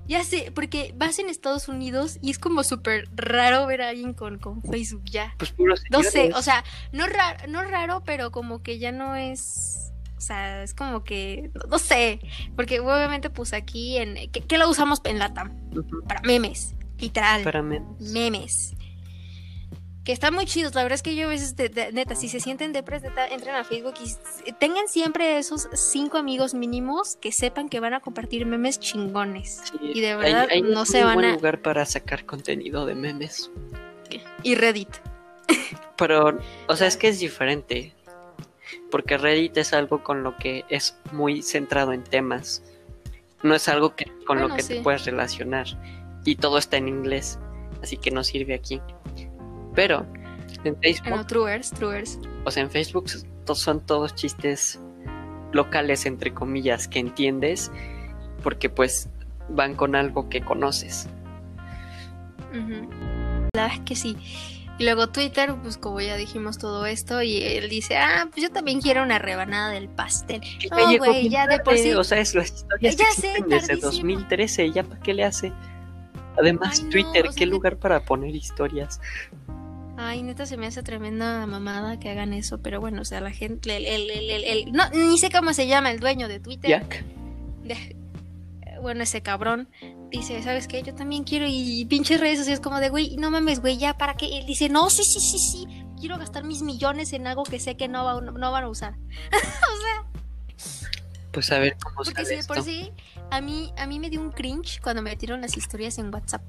Ya sé, porque vas en Estados Unidos y es como súper raro ver a alguien con, con Facebook ya. Pues puros No sé, o sea, no raro, no raro, pero como que ya no es. O sea, es como que. No, sé. Porque obviamente, pues aquí en. ¿Qué, qué lo usamos en Latam? Ujú, Para memes. Literal. Para mí. memes. que están muy chidos. La verdad es que yo a veces, neta, si se sienten depres, neta, entren a Facebook y tengan siempre esos cinco amigos mínimos que sepan que van a compartir memes chingones. y de verdad no se van buen lugar para sacar contenido de memes. Y Reddit. Pero, o sea, es que es diferente. Porque Reddit es algo con lo que es muy centrado en temas. No es algo que, con lo que te puedes relacionar. Y todo está en inglés. Así que no sirve aquí. Pero en Facebook. No, truers, truers. O sea, en Facebook son todos chistes locales, entre comillas, que entiendes. Porque pues van con algo que conoces. La verdad es que sí. Y luego Twitter, pues como ya dijimos todo esto, y él dice, ah, pues yo también quiero una rebanada del pastel. No, güey, ya de por sí. O sea, es las historias ya sé, desde 2013, ¿ya para qué le hace? Además, Twitter, ¿qué lugar para poner historias? Ay, neta, se me hace tremenda mamada que hagan eso, pero bueno, o sea, la gente, el, el, el, el, no, ni sé cómo se llama el dueño de Twitter. Jack. bueno, ese cabrón dice, ¿sabes qué? Yo también quiero y pinches redes sociales como de, güey, no mames, güey, ya, ¿para qué? Él dice, no, sí, sí, sí, sí, quiero gastar mis millones en algo que sé que no, va, no, van a usar. o sea... Pues a ver cómo Porque si por sí, a mí, a mí me dio un cringe cuando me metieron las historias en WhatsApp.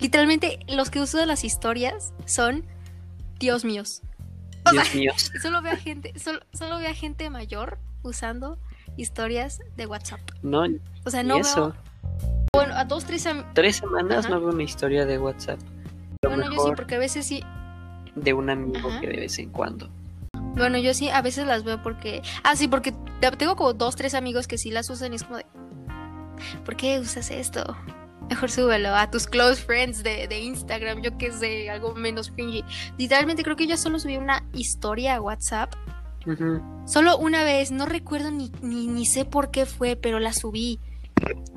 Literalmente, los que uso de las historias son Dios míos. Dios míos. Solo veo a gente, solo, solo veo a gente mayor usando historias de WhatsApp. No, o sea, no veo, bueno, a dos, tres, tres semanas no veo una historia de WhatsApp. bueno, yo sí, porque a veces sí. De un amigo que de vez en cuando. Bueno, yo sí, a veces las veo porque. Ah, sí, porque tengo como dos, tres amigos que sí las usan y es como de. ¿Por qué usas esto? Mejor súbelo a tus close friends de, de Instagram, yo qué sé, algo menos cringy. Literalmente creo que yo solo subí una historia a WhatsApp. Solo una vez, no recuerdo ni, ni, ni sé por qué fue, pero la subí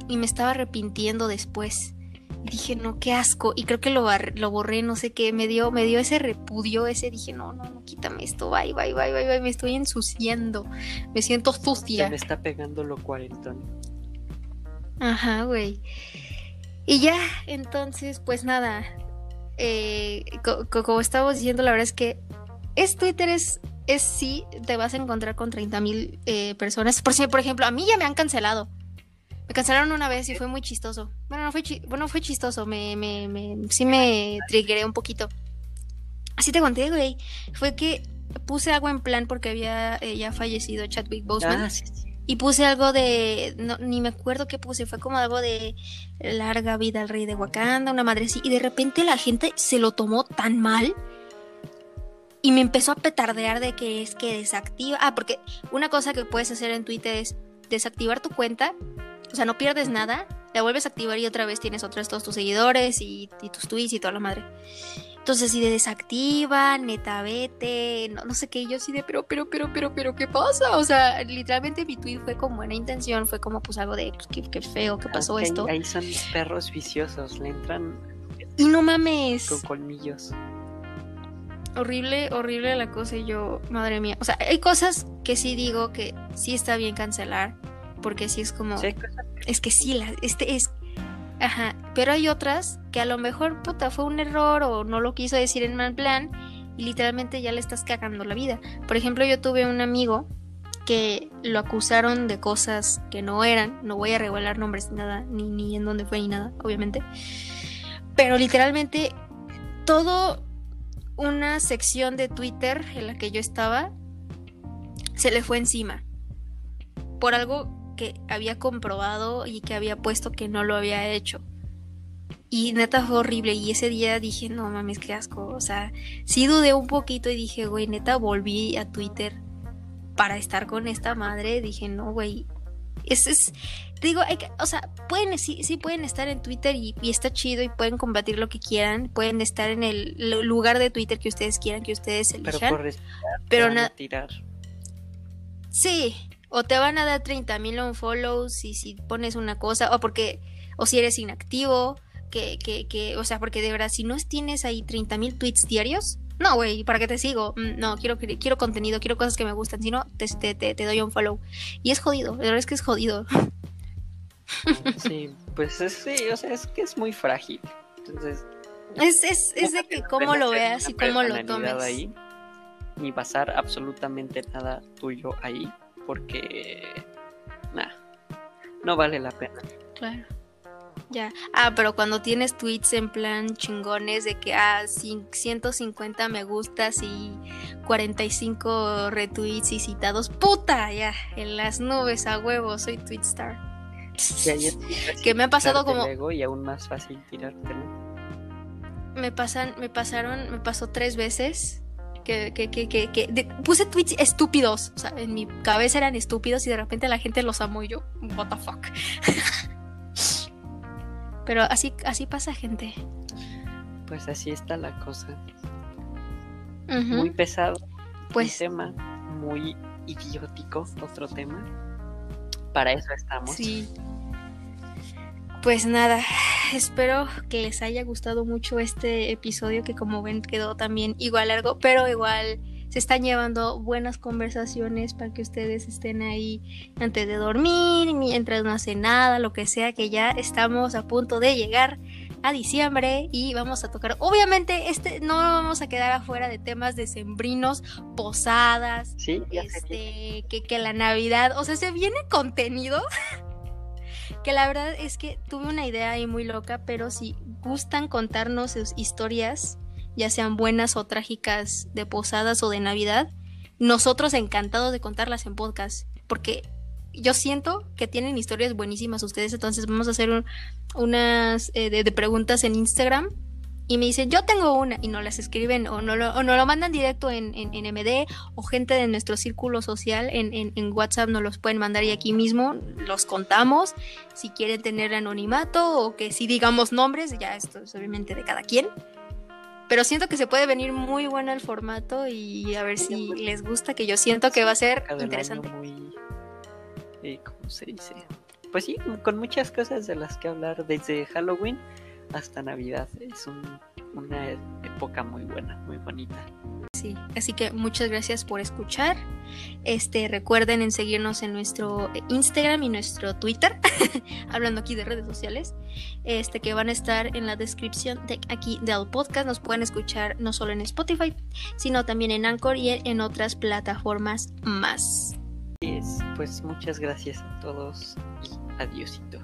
y me estaba arrepintiendo después. Dije, no, qué asco. Y creo que lo, lo borré, no sé qué. Me dio, me dio ese repudio, ese. Dije, no, no, no, quítame esto. Bye, bye, bye, bye, bye. Me estoy ensuciando. Me siento sucia. Se me está pegando lo cuarentón. Ajá, güey. Y ya, entonces, pues nada. Eh, como estábamos diciendo, la verdad es que es Twitter es, es sí, te vas a encontrar con 30 mil eh, personas. Por, por ejemplo, a mí ya me han cancelado. Me cancelaron una vez y fue muy chistoso. Bueno, no fue, bueno, fue chistoso. Me, me, me, sí me triggeré un poquito. Así te conté, güey. Fue que puse algo en plan porque había eh, ya fallecido Chadwick Boseman. Ah, y puse algo de. ni me acuerdo qué puse. Fue como algo de larga vida al rey de Wakanda, una madre así. Y de repente la gente se lo tomó tan mal. Y me empezó a petardear de que es que desactiva. Ah, porque una cosa que puedes hacer en Twitter es desactivar tu cuenta o sea, no pierdes nada, la vuelves a activar y otra vez tienes otros todos tus seguidores y, tus tweets y toda la madre. Entonces, si de desactiva, neta, vete, no, no sé qué, yo sí de, pero, pero, pero, pero, pero, ¿qué pasa? O sea, literalmente mi tweet fue con buena intención, fue como, pues, algo de, pues, qué, feo, qué pasó esto. Ahí son perros viciosos, le entran... Y no mames. Con colmillos. Horrible, horrible la cosa y yo, madre mía. O sea, hay cosas que sí digo que sí está bien cancelar porque sí es como... es que sí, la, este es... Ajá, pero hay otras que a lo mejor, puta, fue un error o no lo quiso decir en mal plan y literalmente ya le estás cagando la vida. Por ejemplo, yo tuve un amigo que lo acusaron de cosas que no eran, no voy a revelar nombres ni nada, ni, ni en dónde fue ni nada, obviamente. Pero literalmente todo una sección de Twitter en la que yo estaba se le fue encima. Por algo que había comprobado y que había puesto que no lo había hecho. Y neta fue horrible. Y ese día dije, no mames, qué asco. O sea, sí dudé un poquito y dije, güey, neta volví a Twitter para estar con esta madre. Dije, no, güey. Es, es, digo, hay que, o sea, pueden, sí, sí pueden estar en Twitter y, está chido y pueden combatir lo que quieran. Pueden estar en el lugar de Twitter que ustedes quieran, que ustedes elijan. Pero por pero tirar. Sí, o te van a dar 30 mil unfollows y si pones una cosa, o porque, o si eres inactivo, que, que, que, o sea, porque de verdad, si no tienes ahí 30 mil tweets diarios, no, güey, ¿para qué te sigo? Mm, no, quiero, quiero contenido, quiero cosas que me gustan, si no, te, te, te, doy un follow. Y es jodido, la verdad es que es jodido. Sí, pues sí, o sea, es que es muy frágil. Entonces, Es, es, es de que cómo lo veas y cómo lo tomes. Ahí, ni pasar absolutamente nada tuyo ahí, porque nada, no vale la pena. Claro. Ya. Ah, pero cuando tienes tweets en plan chingones de que ah, 150 me gustas y 45 retweets y citados, puta, ya, en las nubes a huevo, soy tweetstar. que me ha pasado como y aún más fácil tirártelo. Me pasan, me pasaron, me pasó tres veces que, que, que, que, puse tweets estúpidos. O sea, en mi cabeza eran estúpidos y de repente la gente los amó y yo, what the fuck. Pero así, así pasa, gente. Pues así está la cosa. Muy pesado. Pues. Un tema muy idiótico, otro tema. Para eso estamos. Sí. Pues nada, espero que les haya gustado mucho este episodio que como ven quedó también igual largo, pero igual se están llevando buenas conversaciones para que ustedes estén ahí antes de dormir, mientras no hacen nada, lo que sea, que ya estamos a punto de llegar a diciembre y vamos a tocar, obviamente este no vamos a quedar afuera de temas de sembrinos, posadas, este, que, que la Navidad, o sea, se viene contenido. que la verdad es que tuve una idea ahí muy loca, pero si gustan contarnos sus historias, ya sean buenas o trágicas de posadas o de Navidad, nosotros encantados de contarlas en podcast, porque yo siento que tienen historias buenísimas ustedes, entonces vamos a hacer unas eh, de, preguntas en Instagram y me dicen, yo tengo una, y no las escriben o no lo, o no lo mandan directo en, en, MD o gente de nuestro círculo social en, en, WhatsApp nos los pueden mandar y aquí mismo los contamos, si quieren tener anonimato o que si digamos nombres, ya esto es obviamente de cada quien. Pero siento que se puede venir muy bueno el formato y a ver si les gusta, que yo siento que va a ser interesante. Muy, eh, ¿Cómo se dice? Pues sí, con muchas cosas de las que hablar desde Halloween hasta Navidad. Es una época muy buena, muy bonita. Sí, así que muchas gracias por escuchar. Este, recuerden en seguirnos en nuestro Instagram y nuestro Twitter, hablando aquí de redes sociales, este, que van a estar en la descripción de aquí del podcast. Nos pueden escuchar no solo en Spotify, sino también en Anchor y en otras plataformas más. Pues muchas gracias a todos y adiósito.